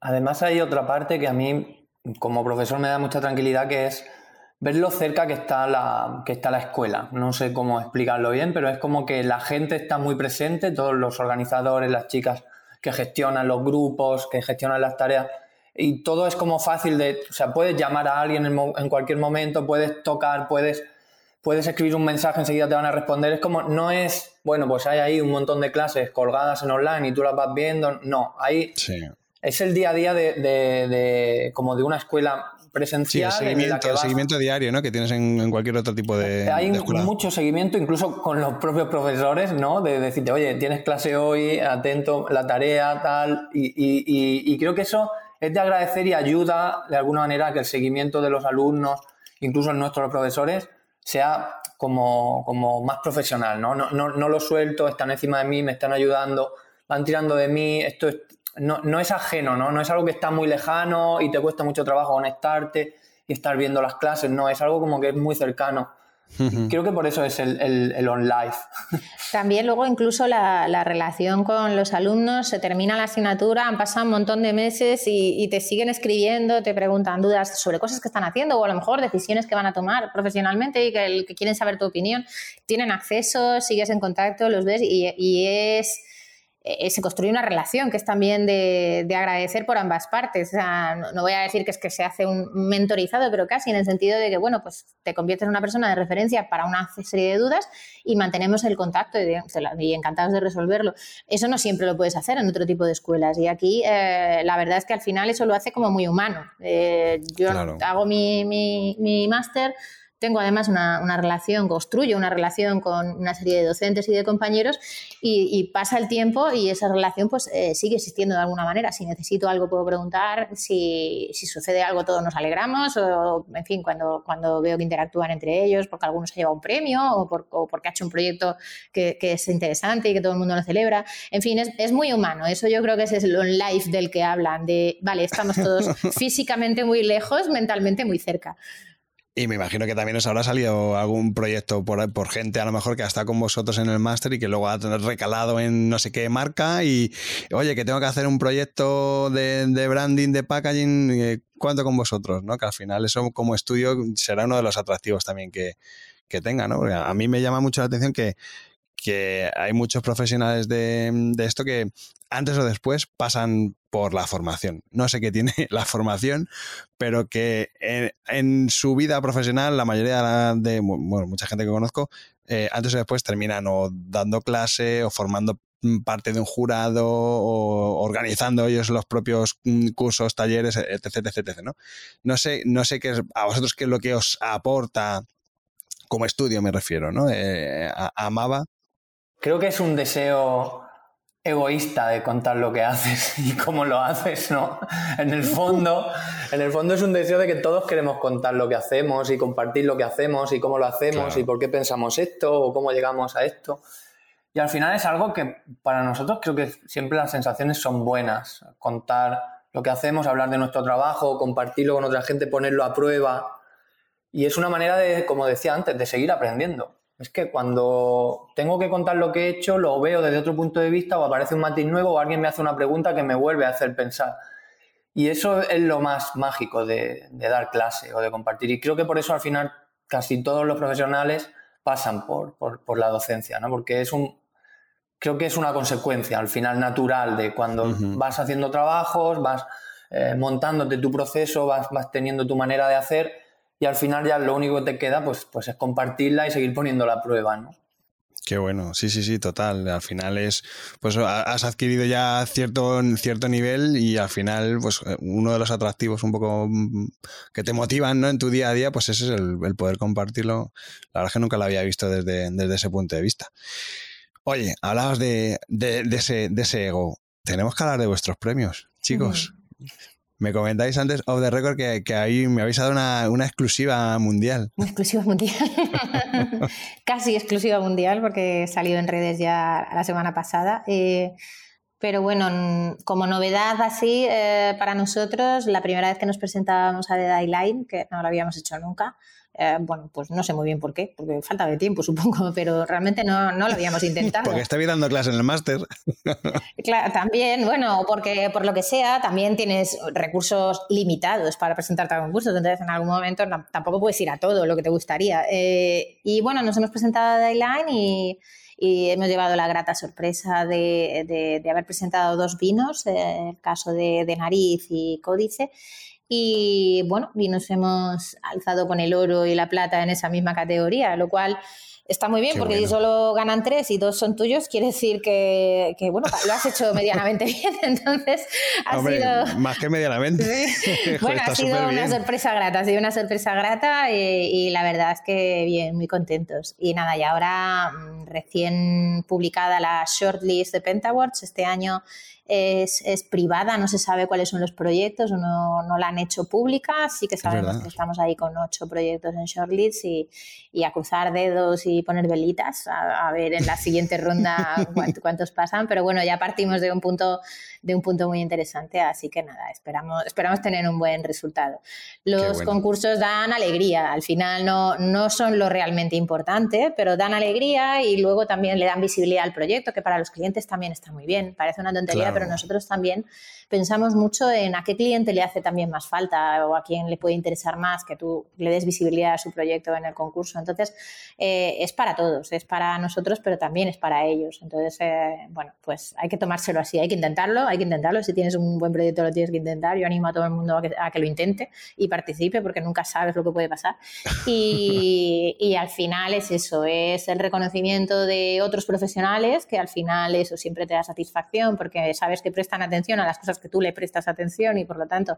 Además hay otra parte que a mí como profesor me da mucha tranquilidad que es ver lo cerca que está la, que está la escuela. No sé cómo explicarlo bien, pero es como que la gente está muy presente, todos los organizadores, las chicas que gestionan los grupos, que gestionan las tareas, y todo es como fácil de, o sea, puedes llamar a alguien en, cualquier momento, puedes tocar, puedes, puedes escribir un mensaje, enseguida te van a responder. Es como, no es, bueno, pues hay ahí un montón de clases colgadas en online y tú las vas viendo. No, hay es el día a día de, como de una escuela presencial. Sí, el seguimiento, seguimiento diario, ¿no? Que tienes en, cualquier otro tipo de. Hay mucho seguimiento, incluso con los propios profesores, ¿no? De decirte, oye, tienes clase hoy, atento, la tarea, tal. Y, creo que eso es de agradecer y ayuda de alguna manera a que el seguimiento de los alumnos, incluso nuestros profesores, sea como, como más profesional, ¿no? No, ¿no? no lo suelto, están encima de mí, me están ayudando, van tirando de mí, esto es no, no, es ajeno, ¿no? No es algo que está muy lejano y te cuesta mucho trabajo conectarte y estar viendo las clases, no, es algo como que es muy cercano. Creo que por eso es el, el, on live. [laughs] También luego incluso la, relación con los alumnos, se termina la asignatura, han pasado un montón de meses y, te siguen escribiendo, te preguntan dudas sobre cosas que están haciendo o a lo mejor decisiones que van a tomar profesionalmente y que, quieren saber tu opinión. Tienen acceso, sigues en contacto, los ves y es eh, se construye una relación que es también de, agradecer por ambas partes. O sea, no, voy a decir que es que se hace un mentorizado, pero casi en el sentido de que, bueno, pues te conviertes en una persona de referencia para una serie de dudas y mantenemos el contacto y, encantados de resolverlo. Eso no siempre lo puedes hacer en otro tipo de escuelas y aquí eh, la verdad es que al final eso lo hace como muy humano. Eh, yo hago mi, mi, mi máster tengo además una, relación, construyo una relación con una serie de docentes y de compañeros y, pasa el tiempo y esa relación pues eh, sigue existiendo de alguna manera. Si necesito algo puedo preguntar, si, sucede algo todos nos alegramos o, en fin, cuando, cuando veo que interactúan entre ellos porque algunos se lleva un premio o, porque ha hecho un proyecto que, es interesante y que todo el mundo lo celebra. En fin, es, es muy humano. Eso yo creo que ese es el on-life del que hablan, de, vale, estamos todos [laughs] físicamente muy lejos, mentalmente muy cerca. Y me imagino que también os habrá salido algún proyecto por, por gente a lo mejor que ha estado con vosotros en el máster y que luego ha recalado en no sé qué marca y, oye, que tengo que hacer un proyecto de, branding, de packaging, eh, ¿cuánto con vosotros? ¿no? Que al final eso como estudio será uno de los atractivos también que, que tenga, ¿no? Porque a mí me llama mucho la atención que, que hay muchos profesionales de, esto que antes o después pasan por la formación. No sé qué tiene [laughs] la formación, pero que en, su vida profesional, la mayoría de, bueno, mucha gente que conozco, eh, antes o después terminan o dando clase o formando parte de un jurado o organizando ellos los propios mm, cursos, talleres, etc, etc, ¿no? No sé, no sé qué es, a vosotros qué es lo que os aporta como estudio me refiero, ¿no? Eh, amaba creo que es un deseo egoísta de contar lo que haces [laughs] y cómo lo haces, ¿no? En el fondo, en el fondo es un deseo de que todos queremos contar lo que hacemos y compartir lo que hacemos y cómo lo hacemos y por qué pensamos esto o cómo llegamos a esto. Y al final es algo que para nosotros creo que siempre las sensaciones son buenas. Contar lo que hacemos, hablar de nuestro trabajo, compartirlo con otra gente, ponerlo a prueba. Y es una manera de, como decía antes, de seguir aprendiendo. Es que cuando tengo que contar lo que he hecho, lo veo desde otro punto de vista o aparece un matiz nuevo o alguien me hace una pregunta que me vuelve a hacer pensar. Y eso es lo más mágico de, dar clase o de compartir. Y creo que por eso al final casi todos los profesionales pasan por, la docencia, ¿no? Porque es un, creo que es una consecuencia al final natural de cuando vas haciendo trabajos, vas eh, montándote tu proceso, vas, vas teniendo tu manera de hacer y al final ya lo único que te queda pues, pues es compartirla y seguir poniendo la prueba, ¿no? Qué bueno, sí, sí, sí, total. Al final es, pues has adquirido ya cierto, cierto nivel y al final, pues uno de los atractivos un poco mm, que te motivan ¿no? en tu día a día, pues ese es el, poder compartirlo. La verdad es que nunca lo había visto desde, desde ese punto de vista. Oye, hablabas de, de, ese, de ese ego. Tenemos que hablar de vuestros premios, chicos. Me comentáis antes, of the record, que, que ahí me habéis dado una, una exclusiva mundial. Una exclusiva mundial. [laughs] Casi exclusiva mundial, porque salió en redes ya la semana pasada. Eh, pero bueno, como novedad así eh, para nosotros, la primera vez que nos presentábamos a The Dayline, que no lo habíamos hecho nunca, eh, bueno, pues no sé muy bien por qué, porque falta de tiempo, [laughs] supongo, pero realmente no, no lo habíamos [laughs] intentado. porque estoy dando clase en el máster. [laughs] claro, también, bueno, porque por lo que sea, también tienes recursos limitados para presentarte a concursos, entonces en algún momento tampoco puedes ir a todo lo que te gustaría. Eh, y bueno, nos hemos presentado a Dayline y y hemos llevado la grata sorpresa de, de, haber presentado dos vinos, eh, el caso de, de, Nariz y Códice, y bueno, y nos hemos alzado con el oro y la plata en esa misma categoría, lo cual está muy bien porque si solo ganan tres y dos son tuyos, quiere decir que, bueno, lo has hecho medianamente [laughs] bien. Entonces, ha sido. Más que medianamente. [laughs] bueno, ha sido una sorpresa grata, ha sido una sorpresa grata y, la verdad es que bien, muy contentos. Y nada, y ahora mm, recién publicada la shortlist de Pentawards este año es, privada, no se sabe cuáles son los proyectos, no, no la han hecho pública, sí que sabemos que estamos ahí con ocho proyectos en shortlist y, y a cruzar dedos y poner velitas, a, ver en la siguiente ronda [laughs] cuántos pasan, pero bueno, ya partimos de un punto de un punto muy interesante, así que nada, esperamos, esperamos tener un buen resultado. Los concursos dan alegría, al final no, no son lo realmente importante, pero dan alegría y luego también le dan visibilidad al proyecto, que para los clientes también está muy bien, parece una tontería, pero nosotros también pensamos mucho en a qué cliente le hace también más falta o a quién le puede interesar más que tú le des visibilidad a su proyecto en el concurso. Entonces, eh, es para todos, es para nosotros, pero también es para ellos. Entonces, eh, bueno, pues hay que tomárselo así, hay que intentarlo, hay que intentarlo. Si tienes un buen proyecto, lo tienes que intentar. Yo animo a todo el mundo a que, lo intente y participe porque nunca sabes lo que puede pasar. [laughs] Y, y al final es eso, es el reconocimiento de otros profesionales que al final eso siempre te da satisfacción porque sabes que prestan atención a las cosas que tú le prestas atención y por lo tanto,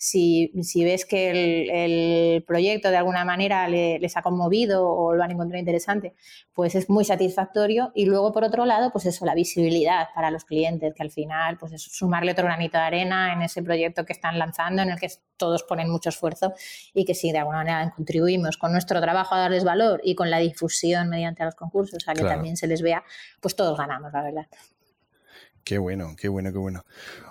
si, ves que el, proyecto de alguna manera les ha conmovido o lo han encontrado interesante, pues es muy satisfactorio. Y luego, por otro lado, pues eso, la visibilidad para los clientes, que al final, pues es sumarle otro granito de arena en ese proyecto que están lanzando, en el que todos ponen mucho esfuerzo y que si de alguna manera contribuimos con nuestro trabajo a darles valor y con la difusión mediante los concursos a que también se les vea, pues todos ganamos, la verdad. Qué bueno, qué bueno, qué bueno.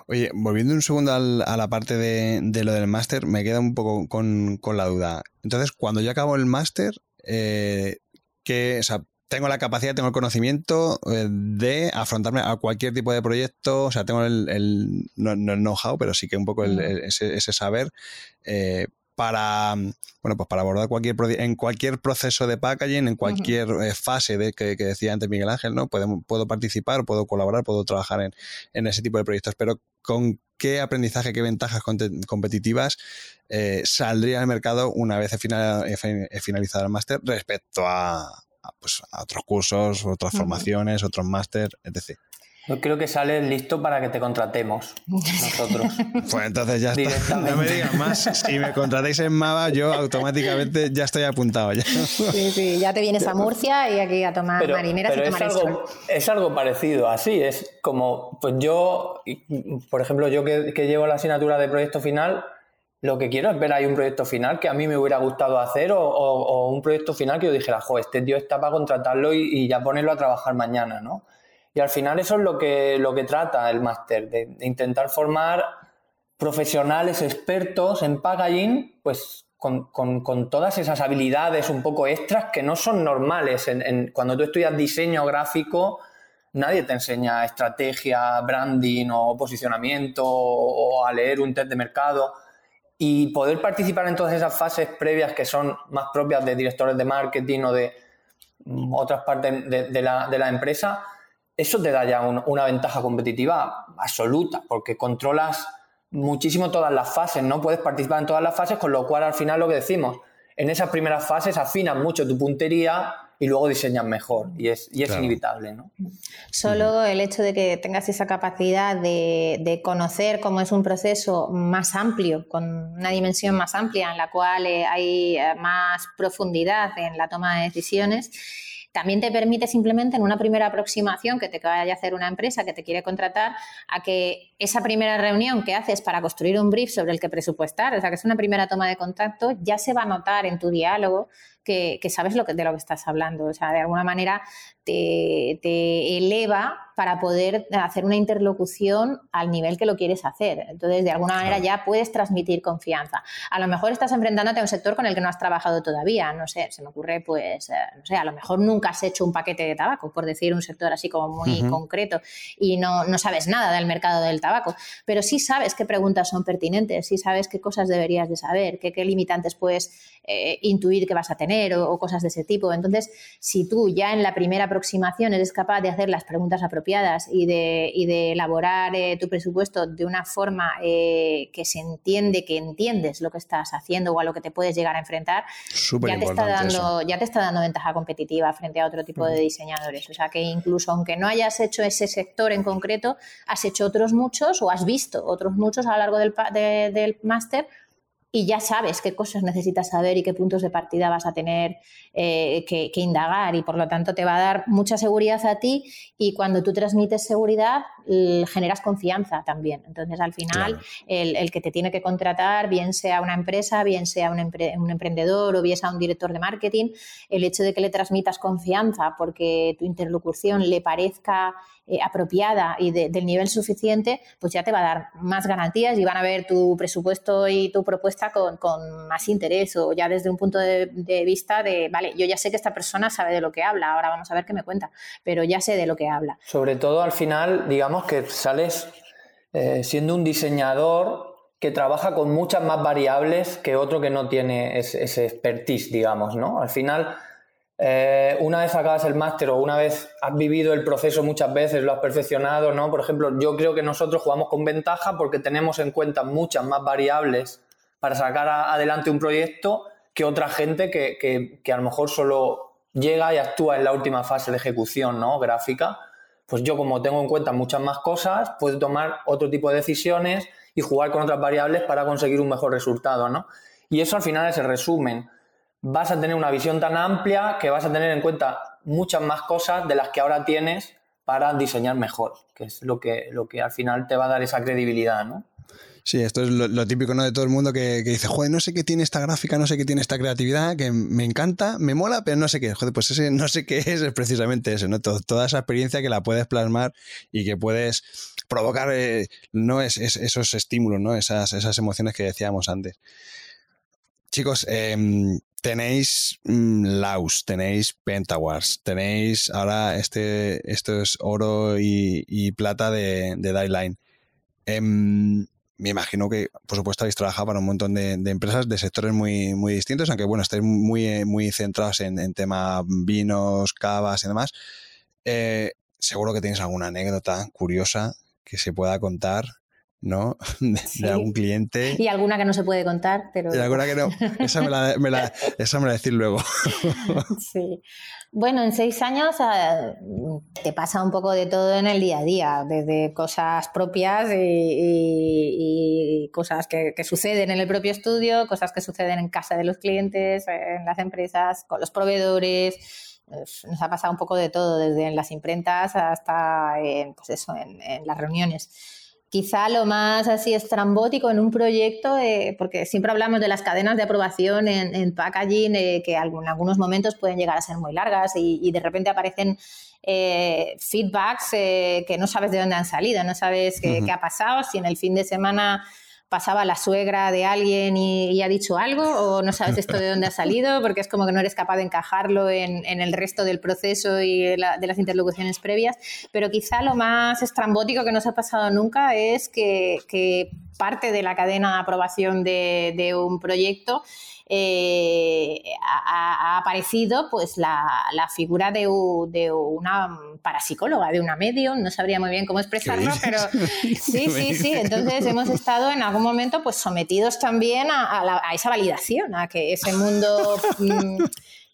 Oye, volviendo un segundo a la parte de, lo del máster, me queda un poco con, la duda. Entonces, cuando yo acabo el máster, eh, que, tengo la capacidad, tengo el conocimiento eh, de afrontarme a cualquier tipo de proyecto, o sea, tengo el, no, el know-how, pero sí que un poco ese, saber eh, para, bueno, pues para abordar cualquier en cualquier proceso de packaging, en cualquier eh, fase de que, decía antes Miguel Ángel, ¿no? Puedo, puedo participar, puedo colaborar, puedo trabajar en, ese tipo de proyectos, pero con qué aprendizaje, qué ventajas competitivas eh, saldría al mercado una vez he, finalizado el máster respecto a, pues, a otros cursos, otras formaciones, otros máster, etc. Yo creo que sales listo para que te contratemos nosotros. [laughs] Pues entonces ya está. No me digas más. Si me contratáis en Mava, yo automáticamente ya estoy apuntado. Ya. Sí, sí, ya te vienes a Murcia y aquí a tomar marineras y tomar es algo, es algo parecido, así. Es como, pues yo, por ejemplo, yo que, llevo la asignatura de proyecto final, lo que quiero es ver ahí un proyecto final que a mí me hubiera gustado hacer o, un proyecto final que yo dijera, jo, este tío está para contratarlo y, y ya ponerlo a trabajar mañana, ¿no? Y al final eso es lo que, lo que trata el máster, de, intentar formar profesionales expertos en packaging, pues con, todas esas habilidades un poco extras que no son normales. En, cuando tú estudias diseño gráfico, nadie te enseña estrategia, branding o posicionamiento o, a leer un test de mercado. Y poder participar en todas esas fases previas que son más propias de directores de marketing o de otras partes de, la, de la empresa, eso te da ya una ventaja competitiva absoluta, porque controlas muchísimo todas las fases, ¿no? Puedes participar en todas las fases, con lo cual al final lo que decimos, en esas primeras fases afinas mucho tu puntería y luego diseñan mejor y es, y es inevitable. ¿no? Solo el hecho de que tengas esa capacidad de, conocer cómo es un proceso más amplio, con una dimensión más amplia en la cual eh, hay eh, más profundidad en la toma de decisiones, también te permite simplemente en una primera aproximación que te vaya a hacer una empresa que te quiere contratar a que esa primera reunión que haces para construir un brief sobre el que presupuestar, o sea, que es una primera toma de contacto, ya se va a notar en tu diálogo que, sabes lo que, de lo que estás hablando. O sea, de alguna manera te, te, eleva para poder hacer una interlocución al nivel que lo quieres hacer. Entonces, de alguna manera ya puedes transmitir confianza. A lo mejor estás enfrentándote a un sector con el que no has trabajado todavía. No sé, se me ocurre, pues, eh, no sé, a lo mejor nunca has hecho un paquete de tabaco, por decir un sector así como muy concreto, y no, no sabes nada del mercado del tabaco, pero sí sabes qué preguntas son pertinentes, sí sabes qué cosas deberías de saber, qué, qué limitantes puedes eh, intuir que vas a tener o, cosas de ese tipo. Entonces, si tú ya en la primera aproximación eres capaz de hacer las preguntas apropiadas y de, de elaborar eh, tu presupuesto de una forma eh, que se entiende, que entiendes lo que estás haciendo o a lo que te puedes llegar a enfrentar, ya te, está dando, ya te está dando ventaja competitiva frente a otro tipo de diseñadores. O sea que incluso aunque no hayas hecho ese sector en concreto, has hecho otros muchos o has visto otros muchos a lo largo del, del máster y ya sabes qué cosas necesitas saber y qué puntos de partida vas a tener eh, que, indagar y por lo tanto te va a dar mucha seguridad a ti y cuando tú transmites seguridad generas confianza también. Entonces al final el, que te tiene que contratar, bien sea una empresa, bien sea un, un, emprendedor o bien sea un director de marketing, el hecho de que le transmitas confianza porque tu interlocución le parezca eh, apropiada y del nivel suficiente, pues ya te va a dar más garantías y van a ver tu presupuesto y tu propuesta con, más interés o ya desde un punto de, vista de, vale, yo ya sé que esta persona sabe de lo que habla, ahora vamos a ver qué me cuenta, pero ya sé de lo que habla. Sobre todo al final, digamos que sales eh, siendo un diseñador que trabaja con muchas más variables que otro que no tiene ese, ese expertise, digamos, ¿no? Al final eh, una vez acabas el máster o una vez has vivido el proceso muchas veces, lo has perfeccionado, ¿no? Por ejemplo, yo creo que nosotros jugamos con ventaja porque tenemos en cuenta muchas más variables para sacar adelante un proyecto que otra gente que, a lo mejor solo llega y actúa en la última fase de ejecución, ¿no? Gráfica. Pues yo como tengo en cuenta muchas más cosas, puedo tomar otro tipo de decisiones y jugar con otras variables para conseguir un mejor resultado, ¿no? Y eso al final es el resumen vas a tener una visión tan amplia que vas a tener en cuenta muchas más cosas de las que ahora tienes para diseñar mejor, que es lo que, lo que al final te va a dar esa credibilidad, ¿no? Sí, esto es lo, típico ¿no? de todo el mundo que, dice, joder, no sé qué tiene esta gráfica, no sé qué tiene esta creatividad, que me encanta, me mola, pero no sé qué. Joder, pues ese no sé qué es, es precisamente eso, ¿no? toda esa experiencia que la puedes plasmar y que puedes provocar eh, no es, esos estímulos, ¿no? Esas, esas emociones que decíamos antes. Chicos, em, tenéis mm, Laus, tenéis Pentawars, tenéis ahora este, esto es oro y, plata de, de em, me imagino que, por supuesto, habéis trabajado para un montón de, empresas de sectores muy, muy distintos, aunque bueno, estáis muy, muy centrados en, en tema vinos, cavas y demás. Eh, seguro que tenéis alguna anécdota curiosa que se pueda contar ¿no? [laughs] De, algún cliente. Y alguna que no se puede contar, pero... Y alguna que no. Esa me la, me la, esa me la decir luego. [laughs] Sí. Bueno, en seis años eh, te pasa un poco de todo en el día a día, desde cosas propias y, cosas que, que, suceden en el propio estudio, cosas que suceden en casa de los clientes, en las empresas, con los proveedores. Nos ha pasado un poco de todo, desde en las imprentas hasta en, pues eso, en, en las reuniones quizá lo más así estrambótico en un proyecto, eh, porque siempre hablamos de las cadenas de aprobación en, packaging, eh, que en algunos momentos pueden llegar a ser muy largas y, de repente aparecen eh, feedbacks que no sabes de dónde han salido, no sabes qué, qué, ha pasado, si en el fin de semana pasaba la suegra de alguien y, ha dicho algo o no sabes esto de dónde ha salido [laughs] porque es como que no eres capaz de encajarlo en, el resto del proceso y de, las interlocuciones previas. Pero quizá lo más estrambótico que nos ha pasado nunca es que, parte de la cadena de aprobación de un proyecto eh, ha, aparecido pues la, figura de, una parapsicóloga, de una medium, no sabría muy bien cómo expresarlo, pero [laughs] sí, sí, sí. Entonces hemos estado en algún momento pues sometidos también a, esa validación, a que ese mundo...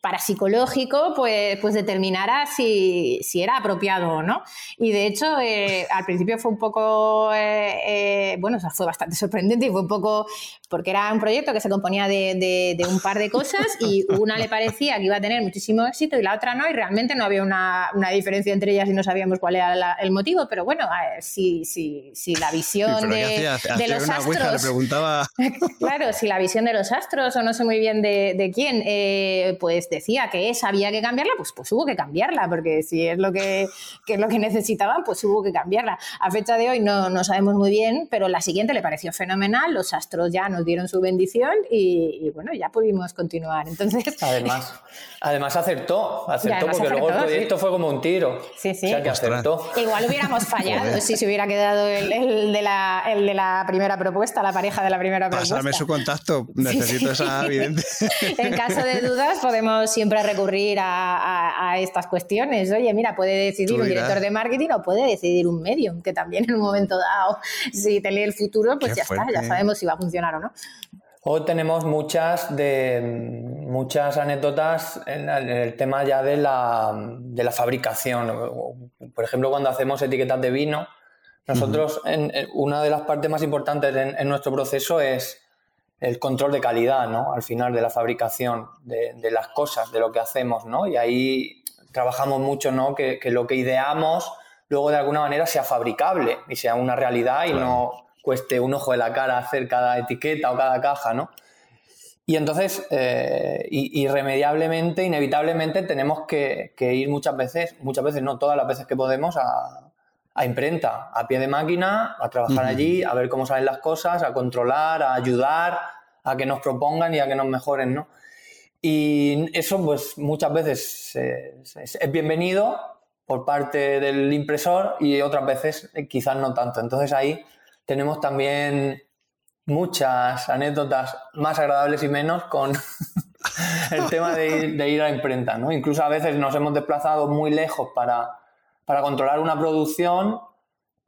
Parapsicológico, pues, pues determinara si, si era apropiado o no. Y de hecho, eh, al principio fue un poco, eh, eh, bueno, o sea, fue bastante [laughs] sorprendente y fue un poco, porque era un proyecto que se componía de, de, un par de cosas y una le parecía que iba a tener muchísimo éxito y la otra no, y realmente no había una, una diferencia entre ellas y no sabíamos cuál era el motivo, pero bueno, si, si, si la visión de, de, los astros... le preguntaba... [laughs] claro, si la visión de los astros o no sé muy bien de, de quién, pues decía que esa había que cambiarla, pues, pues hubo que cambiarla, porque si es lo que, que es lo que necesitaban, pues hubo que cambiarla. A fecha de hoy no, no sabemos muy bien, pero la siguiente le pareció fenomenal, los astros ya nos dieron su bendición y, bueno, ya pudimos continuar. Entonces, además, además acertó, acertó porque luego el proyecto fue como un tiro. Sí, sí. O sea que acertó. Igual hubiéramos fallado si se hubiera quedado el, de la, el, de la, primera propuesta, la pareja de la primera propuesta. Pásame su contacto, necesito esa evidencia. [laughs] en caso de dudas, podemos siempre recurrir a, a, estas cuestiones. Oye, mira, puede decidir un director de marketing o puede decidir un medium, que también en un momento dado, si te lee el futuro, pues ya está, ya sabemos si va a funcionar o no. O tenemos muchas, de, muchas anécdotas en el tema ya de la, de la fabricación. Por ejemplo, cuando hacemos etiquetas de vino, nosotros en, una de las partes más importantes en, nuestro proceso es el control de calidad, ¿no? Al final de la fabricación de, de, las cosas, de lo que hacemos, ¿no? Y ahí trabajamos mucho, ¿no? Que, que, lo que ideamos luego de alguna manera sea fabricable y sea una realidad y no cueste un ojo de la cara hacer cada etiqueta o cada caja, ¿no? Y entonces, eh, irremediablemente, inevitablemente, tenemos que, ir muchas veces, muchas veces, no todas las veces que podemos, a, imprenta, a pie de máquina, a trabajar allí, a ver cómo salen las cosas, a controlar, a ayudar, a que nos propongan y a que nos mejoren, ¿no? Y eso, pues, muchas veces es bienvenido por parte del impresor y otras veces eh, quizás no tanto. Entonces ahí tenemos también muchas anécdotas más agradables y menos con [laughs] el tema de ir, a imprenta, ¿no? Incluso a veces nos hemos desplazado muy lejos para, controlar una producción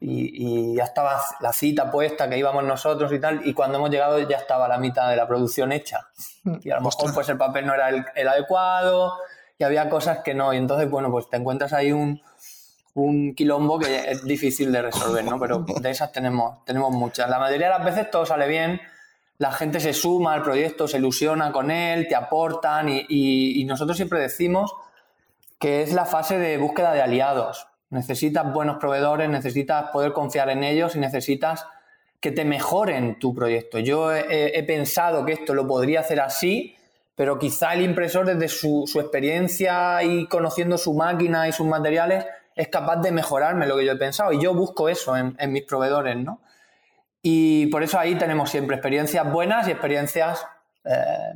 y, ya estaba la cita puesta que íbamos nosotros y tal, y cuando hemos llegado ya estaba la mitad de la producción hecha. Mm. Y a lo mejor pues el papel no era el, el adecuado y había cosas que no. Y entonces, bueno, pues te encuentras ahí un, un quilombo que es difícil de resolver, ¿no? Pero de esas tenemos, tenemos muchas. La mayoría de las veces todo sale bien, la gente se suma al proyecto, se ilusiona con él, te aportan y, nosotros siempre decimos que es la fase de búsqueda de aliados. Necesitas buenos proveedores, necesitas poder confiar en ellos y necesitas que te mejoren tu proyecto. Yo he, pensado que esto lo podría hacer así, pero quizá el impresor desde su, experiencia y conociendo su máquina y sus materiales es capaz de mejorarme lo que yo he pensado. Y yo busco eso en, mis proveedores, ¿no? Y por eso ahí tenemos siempre experiencias buenas y experiencias eh,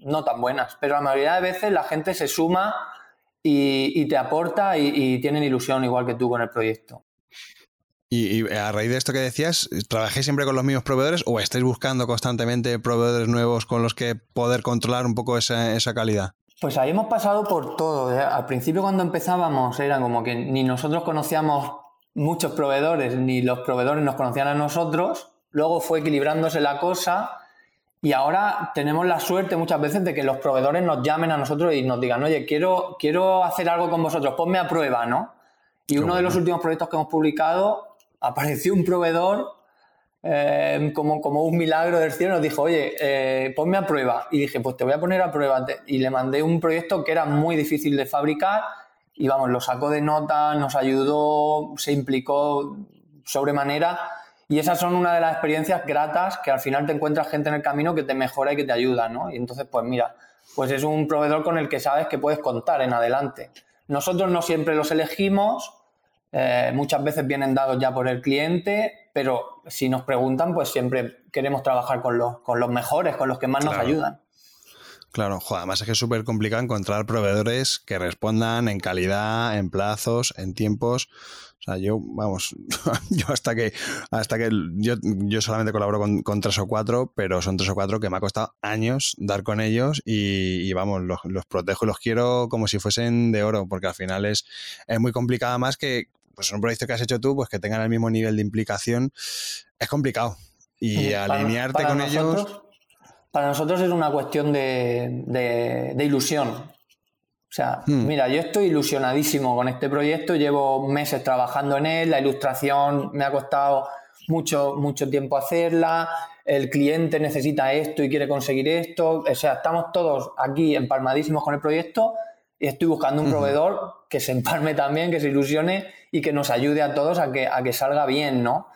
no tan buenas. Pero la mayoría de veces la gente se suma y, te aporta y, tienen ilusión igual que tú con el proyecto. Y, a raíz de esto que decías, ¿trabajéis siempre con los mismos proveedores o estáis buscando constantemente proveedores nuevos con los que poder controlar un poco esa, esa calidad? Pues ahí hemos pasado por todo. ¿eh? Al principio cuando empezábamos era como que ni nosotros conocíamos muchos proveedores, ni los proveedores nos conocían a nosotros. Luego fue equilibrándose la cosa y ahora tenemos la suerte muchas veces de que los proveedores nos llamen a nosotros y nos digan, oye, quiero, quiero hacer algo con vosotros, ponme a prueba, ¿no? Y uno de los últimos proyectos que hemos publicado apareció un proveedor eh, como, como un milagro del cielo, nos dijo, oye, eh, ponme a prueba. Y dije, pues te voy a poner a prueba. Y le mandé un proyecto que era muy difícil de fabricar y vamos, lo sacó de nota, nos ayudó, se implicó sobremanera. Y esas son una de las experiencias gratas que al final te encuentras gente en el camino que te mejora y que te ayuda, ¿no? Y entonces, pues mira, pues es un proveedor con el que sabes que puedes contar en adelante. Nosotros no siempre los elegimos, eh, muchas veces vienen dados ya por el cliente, pero si nos preguntan, pues siempre queremos trabajar con los, con los mejores, con los que más nos ayudan. Claro, joder, además es que es súper complicado encontrar proveedores que respondan en calidad, en plazos, en tiempos. O sea, yo, vamos, [laughs] yo hasta que, hasta que yo, yo solamente colaboro con, tres o cuatro, pero son tres o cuatro que me ha costado años dar con ellos y, vamos, los, los, protejo y los quiero como si fuesen de oro, porque al final es, es muy complicado más que, pues un proyecto que has hecho tú, pues que tengan el mismo nivel de implicación, es complicado. Y alinearte con ellos. Para nosotros es una cuestión de, ilusión. O sea, hmm. mira, yo estoy ilusionadísimo con este proyecto, llevo meses trabajando en él, la ilustración me ha costado mucho, mucho tiempo hacerla, el cliente necesita esto y quiere conseguir esto, o sea, estamos todos aquí empalmadísimos con el proyecto y estoy buscando un proveedor que se empalme también, que se ilusione y que nos ayude a todos a que, a que salga bien, ¿no?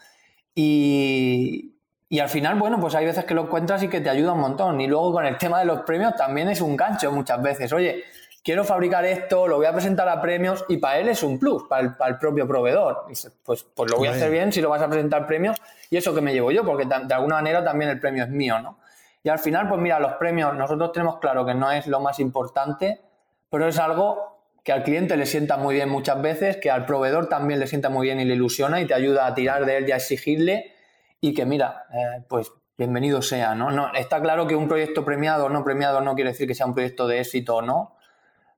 Y, y al final, bueno, pues hay veces que lo encuentras y que te ayuda un montón. Y luego con el tema de los premios también es un gancho muchas veces. Oye, quiero fabricar esto, lo voy a presentar a premios y para él es un plus, para el, propio proveedor. pues, pues lo voy a hacer bien si lo vas a presentar premios y eso que me llevo yo, porque de alguna manera también el premio es mío, ¿no? Y al final, pues mira, los premios, nosotros tenemos claro que no es lo más importante, pero es algo que al cliente le sienta muy bien muchas veces, que al proveedor también le sienta muy bien y le ilusiona y te ayuda a tirar de él y a exigirle y que mira, eh, pues bienvenido sea, ¿no? ¿no? Está claro que un proyecto premiado o no premiado no quiere decir que sea un proyecto de éxito o no,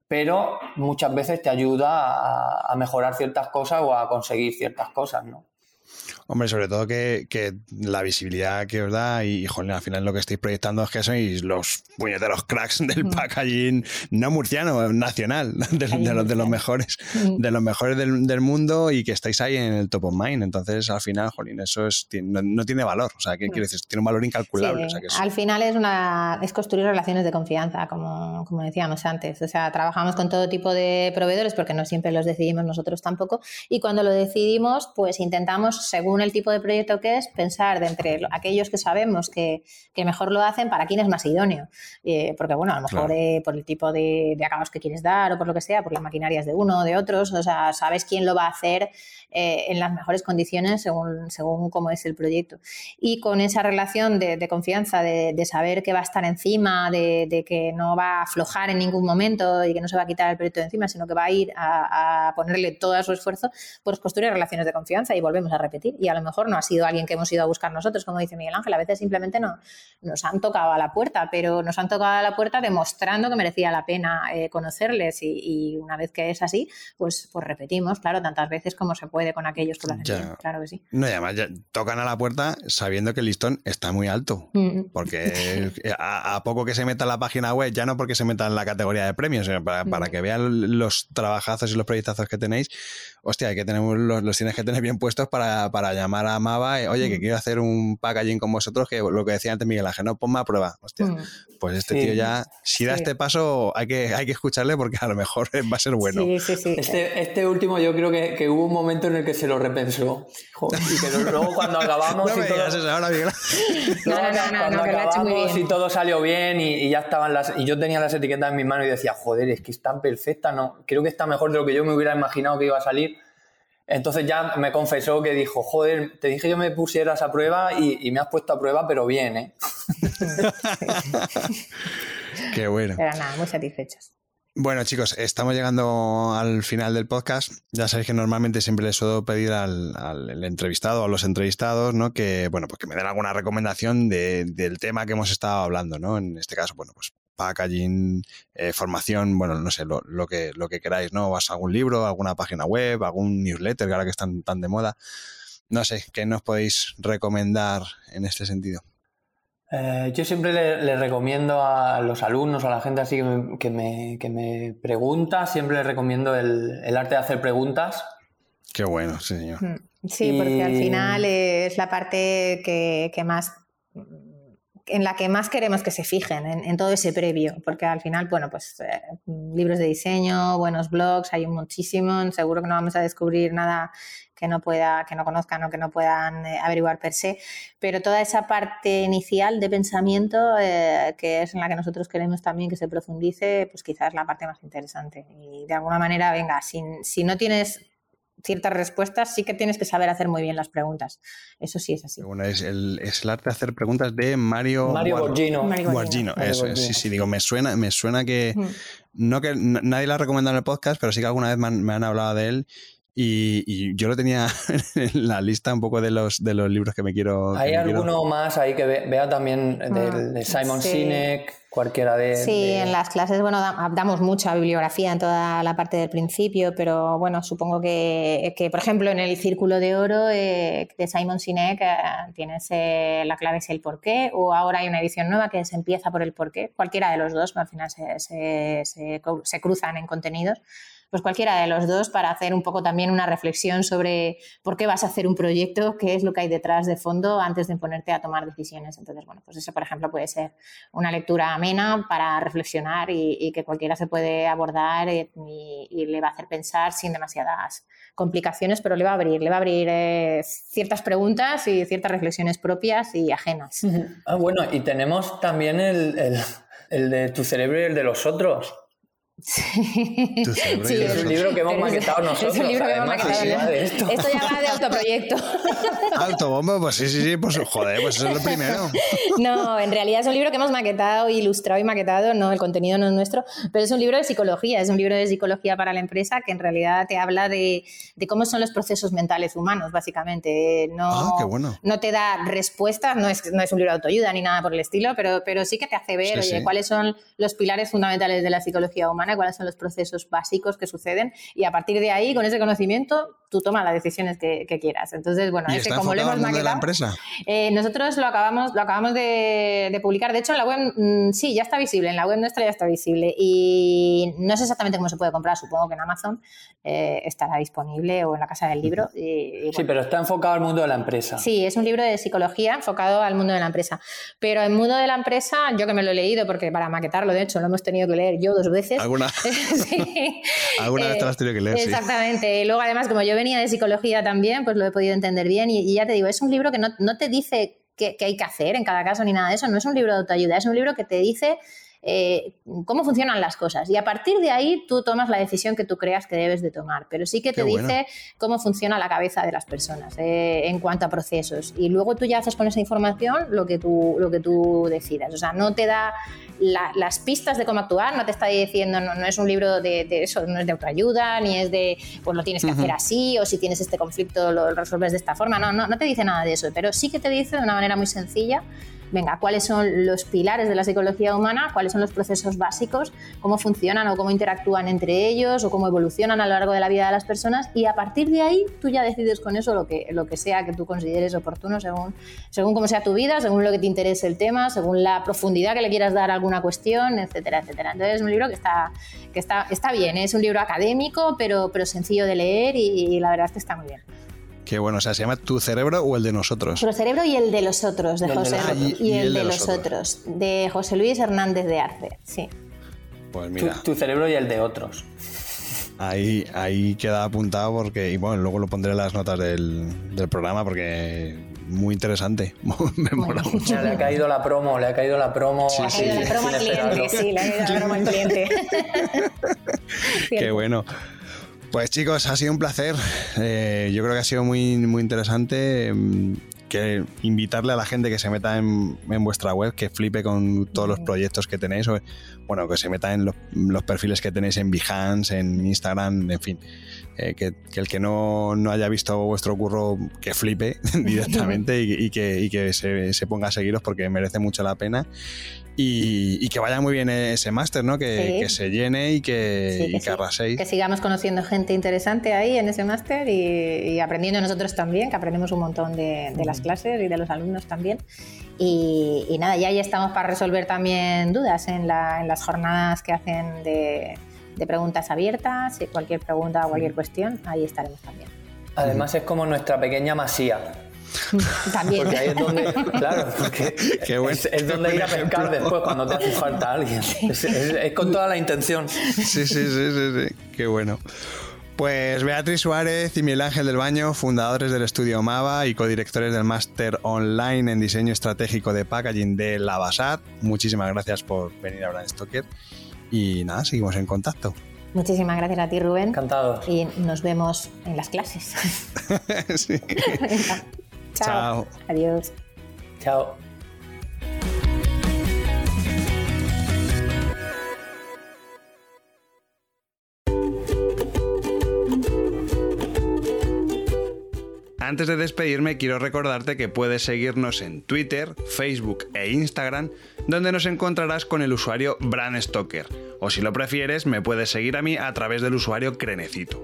pero muchas veces te ayuda a, mejorar ciertas cosas o a conseguir ciertas cosas, ¿no? Hombre, sobre todo que, la visibilidad que os da y, joder, al final lo que estáis proyectando es que sois los puñeteros cracks del mm. packaging no murciano, nacional, [laughs] de, los, de los mejores, mm. de los mejores del, mundo y que estáis ahí en el top of mind. Entonces, al final, jolín, eso es, no, tiene valor. O sea, ¿qué quiere decir? Tiene un valor incalculable. Al final es, una, es construir relaciones de confianza, como, como decíamos antes. O sea, trabajamos con todo tipo de proveedores porque no siempre los decidimos nosotros tampoco. Y cuando lo decidimos, pues intentamos, según el tipo de proyecto que es, pensar de entre aquellos que sabemos que, mejor lo hacen, para quién es más idóneo. Eh, porque, bueno, a lo mejor eh, por el tipo de, de, acabados que quieres dar o por lo que sea, por las maquinarias de uno o de otros, o sea, sabes quién lo va a hacer eh, en las mejores condiciones según, según cómo es el proyecto. Y con esa relación de, confianza, de, saber que va a estar encima, de, que no va a aflojar en ningún momento y que no se va a quitar el proyecto de encima, sino que va a ir a, ponerle todo su esfuerzo, pues construir relaciones de confianza y volvemos a repetir. Y a lo mejor no ha sido alguien que hemos ido a buscar nosotros, como dice Miguel Ángel, a veces simplemente no, nos han tocado a la puerta, pero nos han tocado a la puerta demostrando que merecía la pena eh, conocerles y, una vez que es así, pues, pues repetimos, claro, tantas veces como se puede con aquellos que lo hacen claro que sí. No, y además tocan a la puerta sabiendo que el listón está muy alto, mm. porque a, poco que se meta en la página web, ya no porque se meta en la categoría de premios, sino para, para mm. que vean los trabajazos y los proyectazos que tenéis, hostia, hay que tener los, tienes que tener bien puestos para, para llamar a Mava, oye, que mm. quiero hacer un packaging con vosotros, que lo que decía antes Miguel Ángel, no, ponme a prueba, hostia, pues este tío ya, si da este paso, hay que, hay que escucharle porque a lo mejor [laughs] va a ser bueno. Sí, sí, sí. Este, este último yo creo que, que hubo un momento en el que se lo repensó. y que luego cuando [laughs] [laughs] acabamos y todo... y todo salió bien y, ya estaban las... Y yo tenía las etiquetas en mis manos y decía, joder, es que están perfectas, ¿no? Creo que está mejor de lo que yo me hubiera imaginado que iba a salir. Entonces ya me confesó que dijo, joder, te dije que me pusieras a prueba y, me has puesto a prueba, pero bien, ¿eh? [laughs] Qué bueno. Pero nada, muy satisfechos. Bueno, chicos, estamos llegando al final del podcast. Ya sabéis que normalmente siempre les suelo pedir al, entrevistado o a los entrevistados, ¿no? Que, bueno, pues que me den alguna recomendación del tema que hemos estado hablando, ¿no? En este caso, bueno, pues packaging, eh, formación, bueno, no sé, lo, que, lo que queráis, ¿no? ¿Vas algún libro, alguna página web, algún newsletter, que ahora que están tan de moda. No sé, ¿qué nos podéis recomendar en este sentido? Eh, yo siempre le, recomiendo a los alumnos o a la gente así que me, pregunta, siempre le recomiendo el, arte de hacer preguntas. Qué bueno, sí, señor. Mm, sí, porque al final es la parte que, más en la que más queremos que se fijen, en, todo ese previo, porque al final, bueno, pues eh, libros de diseño, buenos blogs, hay muchísimo, seguro que no vamos a descubrir nada que no pueda, que no conozcan o que no puedan eh, averiguar per se, pero toda esa parte inicial de pensamiento eh, que es en la que nosotros queremos también que se profundice, pues quizás es la parte más interesante. Y de alguna manera, venga, si, si no tienes ciertas respuestas, sí que tienes que saber hacer muy bien las preguntas. Eso sí es así. Bueno, es, el, es el arte de hacer preguntas de Mario, Mario Borgino. eso Sí, sí, digo, me suena, me suena que. No que nadie la ha recomendado en el podcast, pero sí que alguna vez me han, me han hablado de él Y, yo lo tenía [laughs] en la lista un poco de los, de los libros que me quiero. Hay alguno más ahí que vea también de, de Simon Sinek cualquiera de... Sí, en las clases, bueno, damos mucha bibliografía en toda la parte del principio, pero bueno, supongo que, que por ejemplo, en el Círculo de Oro eh, de Simon Sinek eh, tienes eh, la clave es el porqué, o ahora hay una edición nueva que se empieza por el porqué, cualquiera de los dos, al final se, se, se cruzan en contenidos pues cualquiera de los dos para hacer un poco también una reflexión sobre por qué vas a hacer un proyecto, qué es lo que hay detrás de fondo antes de ponerte a tomar decisiones. Entonces, bueno, pues eso, por ejemplo, puede ser una lectura amena para reflexionar y, que cualquiera se puede abordar y, le va a hacer pensar sin demasiadas complicaciones, pero le va a abrir, le va a abrir eh, ciertas preguntas y ciertas reflexiones propias y ajenas. Ah, bueno, y tenemos también el, el de tu cerebro y el de los otros. Sí, es un libro que hemos maquetado nosotros. Es un libro que hemos maquetado. Esto. esto ya va de autoproyecto. Autobombo, pues sí, sí, sí, pues joder, pues eso es lo primero. No, en realidad es un libro que hemos maquetado, ilustrado y maquetado, no, el contenido no es nuestro, pero es un libro de psicología, es un libro de psicología para la empresa que en realidad te habla de, de cómo son los procesos mentales humanos, básicamente. No, ah, qué bueno. no te da respuestas, no es, no es un libro de autoayuda ni nada por el estilo, pero, pero sí que te hace ver, oye, cuáles son los pilares fundamentales de la psicología humana cuáles son los procesos básicos que suceden y a partir de ahí, con ese conocimiento, tú tomas las decisiones que, quieras. Entonces, bueno, es que como lo hemos maquetado, la empresa? Eh, nosotros lo acabamos, lo acabamos de, publicar. De hecho, en la web mm, sí, ya está visible, en la web nuestra ya está visible y no sé exactamente cómo se puede comprar, supongo que en Amazon eh, estará disponible o en la casa del libro. sí, pero está enfocado al mundo de la empresa. Sí, es un libro de psicología enfocado al mundo de la empresa. Pero el mundo de la empresa, yo que me lo he leído, porque para maquetarlo, de hecho, lo hemos tenido que leer yo dos veces. [laughs] sí. [laughs] Alguna vez te has tenido que leer, Exactamente. Y luego, además, como yo venía de psicología también, pues lo he podido entender bien. Y, ya te digo, es un libro que no, no te dice qué, qué, hay que hacer en cada caso ni nada de eso. No es un libro de autoayuda, es un libro que te dice eh, cómo funcionan las cosas. Y a partir de ahí tú tomas la decisión que tú creas que debes de tomar, pero sí que te dice cómo funciona la cabeza de las personas eh, en cuanto a procesos. Y luego tú ya haces con esa información lo que tú, lo que tú decidas. O sea, no te da las pistas de cómo actuar, no te está diciendo, no, es un libro de, eso, no es de autoayuda, ni es de, pues lo tienes que hacer así, o si tienes este conflicto lo resuelves de esta forma. No, no, no te dice nada de eso, pero sí que te dice de una manera muy sencilla venga, cuáles son los pilares de la psicología humana, cuáles son los procesos básicos, cómo funcionan o cómo interactúan entre ellos o cómo evolucionan a lo largo de la vida de las personas y a partir de ahí tú ya decides con eso lo que, lo que sea que tú consideres oportuno según, según cómo sea tu vida, según lo que te interese el tema, según la profundidad que le quieras dar a alguna cuestión, etcétera, etcétera. Entonces es un libro que está, que está, está bien, es un libro académico pero, pero sencillo de leer y la verdad es que está muy bien. Qué bueno, o sea, ¿se llama Tu cerebro o el de nosotros? Tu cerebro y el de los otros, de José y, el, de, los, otros. de José Luis Hernández de Arce, sí. Pues mira. Tu, cerebro y el de otros. Ahí, ahí queda apuntado porque, y bueno, luego lo pondré en las notas del, programa porque muy interesante. [laughs] Me mola mucho. le ha caído la promo, le ha caído la promo. Sí, sí. La promo al cliente, sí, le ha caído la promo al cliente. [laughs] Qué bueno. Pues chicos, ha sido un placer. Eh, yo creo que ha sido muy, muy interesante mm, que invitarle a la gente que se meta en, vuestra web, que flipe con todos los proyectos que tenéis, o, bueno, que se meta en los, perfiles que tenéis en Behance, en Instagram, en fin. Eh, que, el que no, haya visto vuestro curro, que flipe [laughs] directamente y, que, se, se, ponga a seguiros porque merece mucho la pena y, que vaya muy bien ese máster, ¿no? Que, se llene y que, que, arraséis. Que sigamos conociendo gente interesante ahí en ese máster y, aprendiendo nosotros también, que aprendemos un montón de, las clases y de los alumnos también. Y, nada, ya ahí estamos para resolver también dudas en, las jornadas que hacen de, de preguntas abiertas, cualquier pregunta o cualquier cuestión, ahí estaremos también. Además es como nuestra pequeña masía [laughs] También. Porque ahí es donde, claro, porque [laughs] es, donde ir a pescar después cuando te hace falta alguien. Es, con toda la intención. Sí, sí, sí, sí, sí. Qué bueno. Pues Beatriz Suárez y Miguel Ángel del Baño, fundadores del estudio Mava y codirectores del máster online en diseño estratégico de packaging de Lavasat. Muchísimas gracias por venir a Brand Stoker. Y nada, seguimos en contacto. Muchísimas gracias a ti, Rubén. Encantado. Y nos vemos en las clases. [laughs] sí. Chao. Adiós. Chao. antes de despedirme quiero recordarte que puedes seguirnos en Twitter, Facebook e Instagram, donde nos encontrarás con el usuario Brand Stoker. O si lo prefieres, me puedes seguir a mí a través del usuario Crenecito.